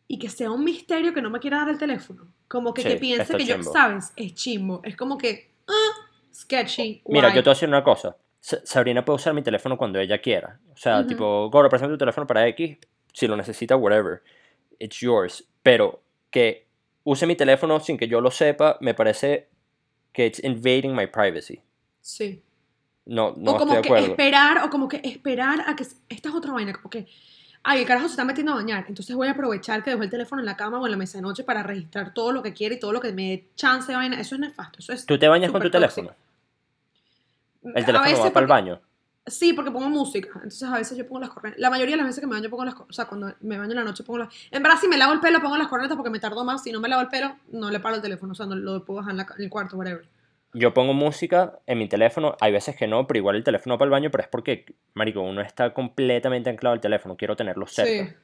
[SPEAKER 2] Y que sea un misterio que no me quiera dar el teléfono. Como que,
[SPEAKER 1] Sí,
[SPEAKER 2] que piense que yo,
[SPEAKER 1] chimbo.
[SPEAKER 2] ¿sabes? Es chimbo. Es como que, ah, sketchy.
[SPEAKER 1] Mira,
[SPEAKER 2] guay.
[SPEAKER 1] yo te voy a decir una cosa. Sa- Sabrina puede usar mi teléfono cuando ella quiera. O sea,
[SPEAKER 2] Ujú.
[SPEAKER 1] tipo, Goro, presenta tu teléfono para X. Si lo necesita, whatever. It's yours. Pero que use mi teléfono sin que yo lo sepa, me parece que it's invading my privacy.
[SPEAKER 2] Sí.
[SPEAKER 1] No, no
[SPEAKER 2] o como
[SPEAKER 1] estoy de
[SPEAKER 2] que
[SPEAKER 1] acuerdo.
[SPEAKER 2] esperar, o como que esperar a que. Esta es otra vaina, como que. Ay, el carajo se está metiendo a bañar. Entonces voy a aprovechar que dejó el teléfono en la cama o en la mesa de noche para registrar todo lo que quiere y todo lo que me dé chance de vaina. Eso es nefasto. Eso es.
[SPEAKER 1] ¿Tú te bañas con tu teléfono? El teléfono va para el baño.
[SPEAKER 2] Sí, porque pongo música. Entonces a veces yo pongo las cornetas. La mayoría de las veces que me baño pongo las cornetas. O sea, cuando me baño en la noche pongo las. En verdad, si me lavo el pelo pongo las cornetas porque me tardo más. Si no me lavo el pelo, no le paro el teléfono. O sea, no lo puedo dejar en, la en el cuarto, whatever.
[SPEAKER 1] Yo pongo música en mi teléfono, hay veces que no, pero igual el teléfono para el baño, pero es porque, marico, uno está completamente anclado al teléfono, quiero tenerlo cerca.
[SPEAKER 2] Sí.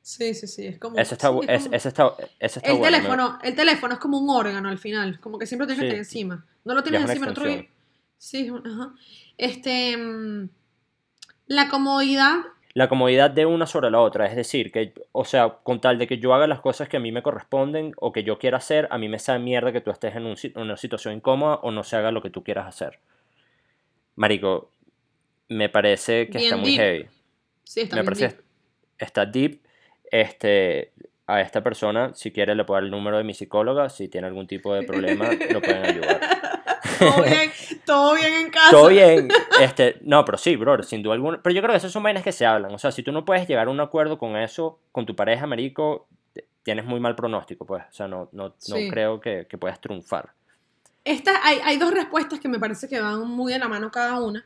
[SPEAKER 2] Sí, sí, sí. Es como.
[SPEAKER 1] Eso está,
[SPEAKER 2] sí, es
[SPEAKER 1] es-
[SPEAKER 2] como-
[SPEAKER 1] ese está, ese está
[SPEAKER 2] El
[SPEAKER 1] bueno,
[SPEAKER 2] teléfono, el teléfono es como un órgano al final, como que siempre lo tienes
[SPEAKER 1] Sí.
[SPEAKER 2] que tener encima. No lo tienes
[SPEAKER 1] es
[SPEAKER 2] encima, el otro día- Sí, ajá. Este, mm, la comodidad,
[SPEAKER 1] La comodidad de una sobre la otra, es decir, que, o sea, con tal de que yo haga las cosas que a mí me corresponden o que yo quiera hacer, a mí me sabe mierda que tú estés en un si- una situación incómoda o no se haga lo que tú quieras hacer. Marico, me parece que está muy heavy.
[SPEAKER 2] sí, está
[SPEAKER 1] me
[SPEAKER 2] bien
[SPEAKER 1] parece
[SPEAKER 2] deep.
[SPEAKER 1] está deep. Este, a esta persona, si quiere, le puedo dar el número de mi psicóloga. Si tiene algún tipo de problema, lo pueden ayudar.
[SPEAKER 2] Todo bien, todo bien en casa.
[SPEAKER 1] Todo bien. Este, no, pero sí, bro, sin duda alguna. Pero yo creo que esas son vainas que se hablan. O sea, si tú no puedes llegar a un acuerdo con eso, con tu pareja, marico, tienes muy mal pronóstico, pues. O sea, no, no, no
[SPEAKER 2] Sí.
[SPEAKER 1] creo que, que puedas triunfar.
[SPEAKER 2] Esta, hay, hay dos respuestas que me parece que van muy de la mano cada una,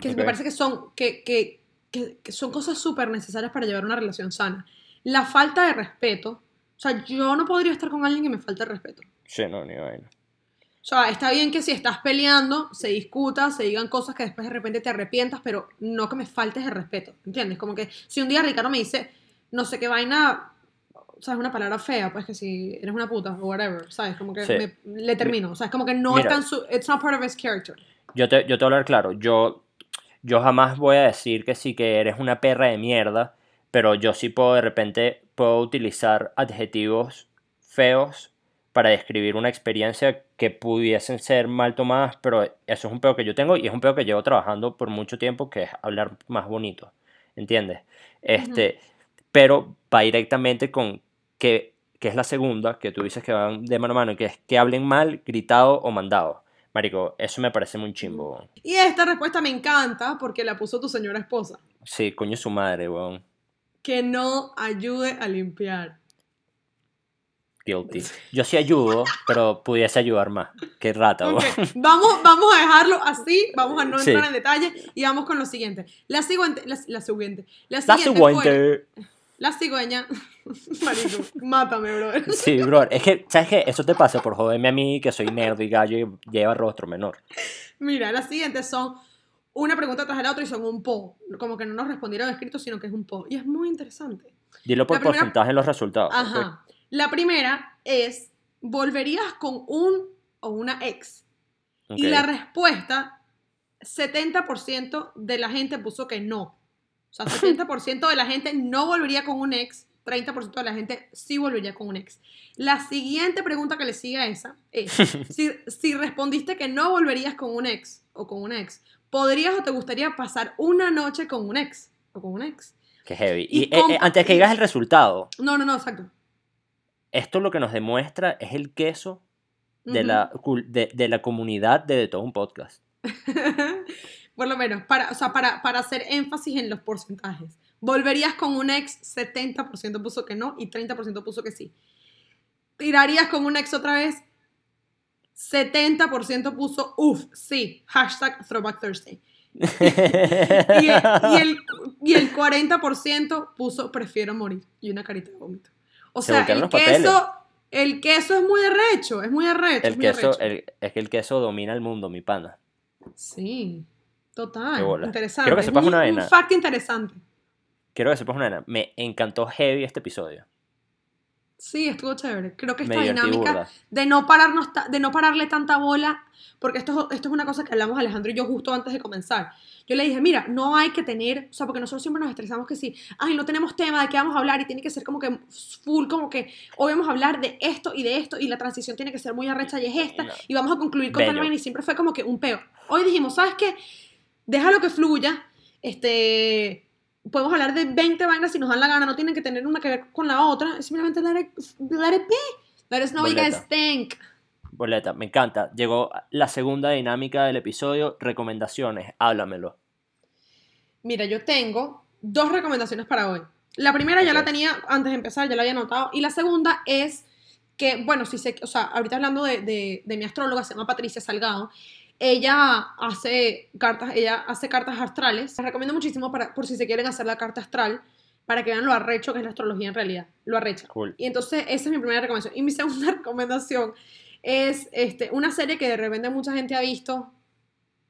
[SPEAKER 2] que me parece que son, que, que, que- son cosas súper necesarias para llevar una relación sana. La falta de respeto. O sea, yo no podría estar con alguien que me falte respeto.
[SPEAKER 1] Sí, no, ni vaina.
[SPEAKER 2] O sea, está bien que si estás peleando, se discuta, se digan cosas que después de repente te arrepientas, pero no que me faltes el respeto, ¿entiendes? Como que si un día Ricardo me dice, no sé qué vaina, o sea, es una palabra fea, pues que si eres una puta o whatever, ¿sabes? Como que
[SPEAKER 1] Sí.
[SPEAKER 2] me- le termino, o sea, es como que no
[SPEAKER 1] Mira.
[SPEAKER 2] está en su, it's not part of his character.
[SPEAKER 1] Yo te, yo te voy a hablar claro. Yo, yo jamás voy a decir que sí que eres una perra de mierda, pero yo sí puedo de repente puedo utilizar adjetivos feos para describir una experiencia que pudiesen ser mal tomadas, pero eso es un peor que yo tengo y es un peor que llevo trabajando por mucho tiempo, que es hablar más bonito, ¿entiendes? Este, pero va directamente con que, que es la segunda, que tú dices que van de mano a mano, que es que hablen mal, gritado o mandado. Marico, eso me parece muy chimbo.
[SPEAKER 2] Y esta respuesta me encanta porque la puso tu señora esposa,
[SPEAKER 1] Sí, coño su madre, weón.
[SPEAKER 2] que no ayude a limpiar.
[SPEAKER 1] Guilty. Yo sí ayudo, pero pudiese ayudar más. Qué rata,
[SPEAKER 2] Ok,
[SPEAKER 1] weón.
[SPEAKER 2] Vamos, vamos a dejarlo así, vamos a no
[SPEAKER 1] Sí.
[SPEAKER 2] entrar en detalle y vamos con lo siguiente. La siguiente, la, la siguiente, la
[SPEAKER 1] La
[SPEAKER 2] siguiente fue
[SPEAKER 1] siguiente.
[SPEAKER 2] la cigüeña. Marico, mátame, brother.
[SPEAKER 1] Sí, bro. Es que, ¿sabes qué? Eso te pasa por joderme a mí, que soy nerd y gallo y lleva rostro menor.
[SPEAKER 2] Mira, las siguientes son una pregunta tras la otra y son un po. Como que no nos respondieron escrito, sino que es un po. Y es muy interesante.
[SPEAKER 1] Dilo por
[SPEAKER 2] La primera-
[SPEAKER 1] porcentaje en los resultados.
[SPEAKER 2] Ajá. La primera es, ¿volverías con un o una ex? Y la respuesta, 70% de la gente puso que no. O sea, 70% de la gente no volvería con un ex, 30% de la gente sí volvería con un ex. La siguiente pregunta que le sigue a esa es, si, si respondiste que no volverías con un ex o con una ex, ¿podrías o te gustaría pasar una noche con un ex o con un ex?
[SPEAKER 1] Qué heavy.
[SPEAKER 2] Y
[SPEAKER 1] Y, eh, eh, antes que digas el resultado,
[SPEAKER 2] No, no, no, exacto.
[SPEAKER 1] Esto lo que nos demuestra es el queso de, la, de, de la comunidad de, de todo un podcast.
[SPEAKER 2] Por lo menos, para, o sea, para, para hacer énfasis en los porcentajes. Volverías con un ex, 70% puso que no y 30% puso que sí. Tirarías con un ex otra vez, 70% puso uff, sí, hashtag Throwback Thursday. Y el, y el, y el 40% puso prefiero morir y una carita de vómito. O
[SPEAKER 1] Se
[SPEAKER 2] sea, el
[SPEAKER 1] los papeles.
[SPEAKER 2] queso, el queso es muy arrecho, es muy arrecho. es
[SPEAKER 1] El
[SPEAKER 2] muy
[SPEAKER 1] queso,
[SPEAKER 2] arrecho.
[SPEAKER 1] el- es que el queso domina el mundo, mi pana.
[SPEAKER 2] Sí, total.
[SPEAKER 1] Qué bola.
[SPEAKER 2] Interesante.
[SPEAKER 1] Quiero que sepas
[SPEAKER 2] un,
[SPEAKER 1] una
[SPEAKER 2] un
[SPEAKER 1] vaina.
[SPEAKER 2] fact interesante.
[SPEAKER 1] Quiero que sepas una vaina, Me encantó heavy este episodio.
[SPEAKER 2] Sí, estuvo chévere. Creo que esta
[SPEAKER 1] Me
[SPEAKER 2] dinámica de no pararnos, de no pararle tanta bola, porque esto, es- esto es una cosa que hablamos Alejandro y yo justo antes de comenzar. Yo le dije, mira, no hay que tener, o sea, porque nosotros siempre nos estresamos que sí, ay, no tenemos tema de qué vamos a hablar y tiene que ser como que full, como que hoy vamos a hablar de esto y de esto y la transición tiene que ser muy arrecha y es esta
[SPEAKER 1] No.
[SPEAKER 2] y vamos a concluir con tal y siempre fue como que un peo. Hoy dijimos, ¿sabes qué? Déjalo que fluya, este... Podemos hablar de 20 vainas si nos dan la gana, no tienen que tener una que ver con la otra, simplemente let it, let it be. Let us know what you guys
[SPEAKER 1] Boleta.
[SPEAKER 2] think.
[SPEAKER 1] Boleta, me encanta. Llegó la segunda dinámica del episodio. Recomendaciones, háblamelo.
[SPEAKER 2] Mira, yo tengo dos recomendaciones para hoy. La primera ya la tenía antes de empezar, ya la había anotado. Y la segunda es que, bueno, si sé, o sea, ahorita hablando de, de- de mi astróloga, se llama Patricia Salgado. Ella hace cartas, ella hace cartas astrales. Les recomiendo muchísimo para, por si se quieren hacer la carta astral, para que vean lo arrecho que es la astrología en realidad. Lo arrecha.
[SPEAKER 1] Cool.
[SPEAKER 2] Y entonces esa es mi primera recomendación. Y mi segunda recomendación es este, una serie que de repente mucha gente ha visto,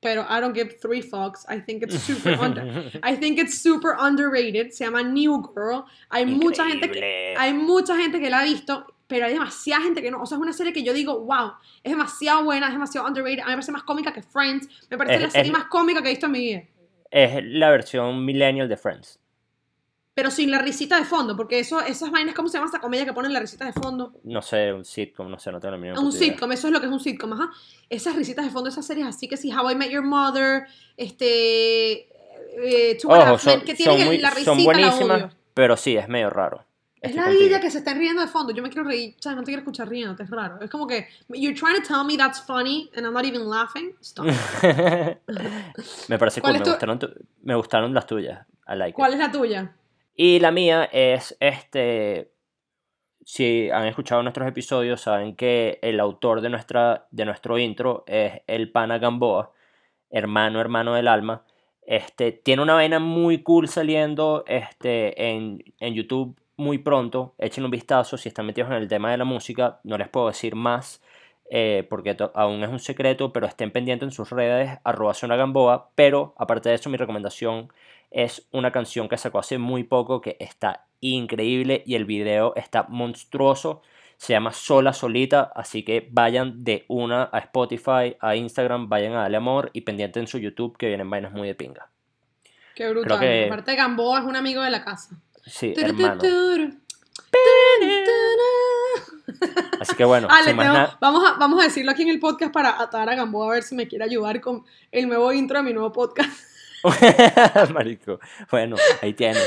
[SPEAKER 2] pero I don't give three fucks. I think it's super under, I think it's super underrated. Se llama New Girl. Hay mucha gente que hay mucha gente que la ha visto, pero hay demasiada gente que no. O sea, es una serie que yo digo, wow, es demasiado buena, es demasiado underrated. A mí me parece más cómica que Friends. Me parece
[SPEAKER 1] Es-
[SPEAKER 2] la serie
[SPEAKER 1] es-
[SPEAKER 2] más cómica que he visto en mi vida.
[SPEAKER 1] Es la versión millennial de Friends.
[SPEAKER 2] Pero sin la risita de fondo, porque eso, esas vainas, ¿cómo se llama esa comedia que ponen la risita de fondo?
[SPEAKER 1] No sé, un sitcom, no sé, no tengo la mínima
[SPEAKER 2] un sitcom, eso es lo que es un sitcom, ajá. Esas risitas de fondo, esas series así que sí, How I Met Your Mother, este. Eh, Two a
[SPEAKER 1] Ojo, son,
[SPEAKER 2] que tienen
[SPEAKER 1] son muy-
[SPEAKER 2] la
[SPEAKER 1] son
[SPEAKER 2] risita, la
[SPEAKER 1] buenísimas,
[SPEAKER 2] odio.
[SPEAKER 1] pero sí, es medio raro.
[SPEAKER 2] Es
[SPEAKER 1] Estoy
[SPEAKER 2] la vida que se están riendo de fondo. Yo me quiero reír, o sea, no te quiero escuchar riendo, es raro. Es como que, you're trying to tell me that's funny and I'm not even laughing. Stop.
[SPEAKER 1] me parece
[SPEAKER 2] ¿Cuál
[SPEAKER 1] cool, me
[SPEAKER 2] tu-
[SPEAKER 1] gustaron, tu- me gustaron las tuyas. I like it.
[SPEAKER 2] ¿Cuál es la tuya?
[SPEAKER 1] Y la mía es este. Si han escuchado nuestros episodios, saben que el autor de, nuestra, de nuestro intro es el pana Gamboa, hermano, hermano del alma. Este, tiene una vaina muy cool saliendo este, en, en YouTube muy pronto. Echen un vistazo si están metidos en el tema de la música. No les puedo decir más eh, porque aún es un secreto, pero estén pendientes en sus redes, arroba Zona Gamboa. Pero aparte de eso, mi recomendación es una canción que sacó hace muy poco que está increíble y el video está monstruoso. Se llama Sola Solita, así que vayan de una a Spotify, a Instagram, vayan a Dale Amor y pendiente en su YouTube que vienen vainas muy de pinga.
[SPEAKER 2] Qué brutal.
[SPEAKER 1] que-
[SPEAKER 2] Aparte, Gamboa es un amigo de la casa.
[SPEAKER 1] Sí, hermano. Así que bueno,
[SPEAKER 2] Ah, tengo- vamos, a, vamos a decirlo aquí en el podcast para atar a Gamboa a ver si me quiere ayudar con el nuevo intro de mi nuevo podcast.
[SPEAKER 1] Marico. Bueno, ahí tiene.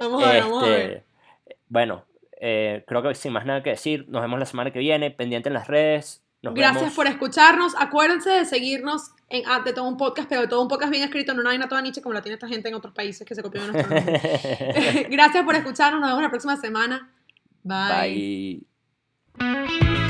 [SPEAKER 2] Vamos a ver, vamos a ver.
[SPEAKER 1] Este, Bueno, eh, creo que sin más nada que decir, nos vemos la semana que viene, pendiente en las redes. Nos
[SPEAKER 2] Gracias
[SPEAKER 1] vemos.
[SPEAKER 2] por escucharnos. Acuérdense de seguirnos en ah, de todo un podcast, pero de todo un podcast bien escrito, no una vaina toda niche como la tiene esta gente en otros países que se copió de nuestro. Gracias por escucharnos. Nos vemos la próxima semana. Bye.
[SPEAKER 1] Bye.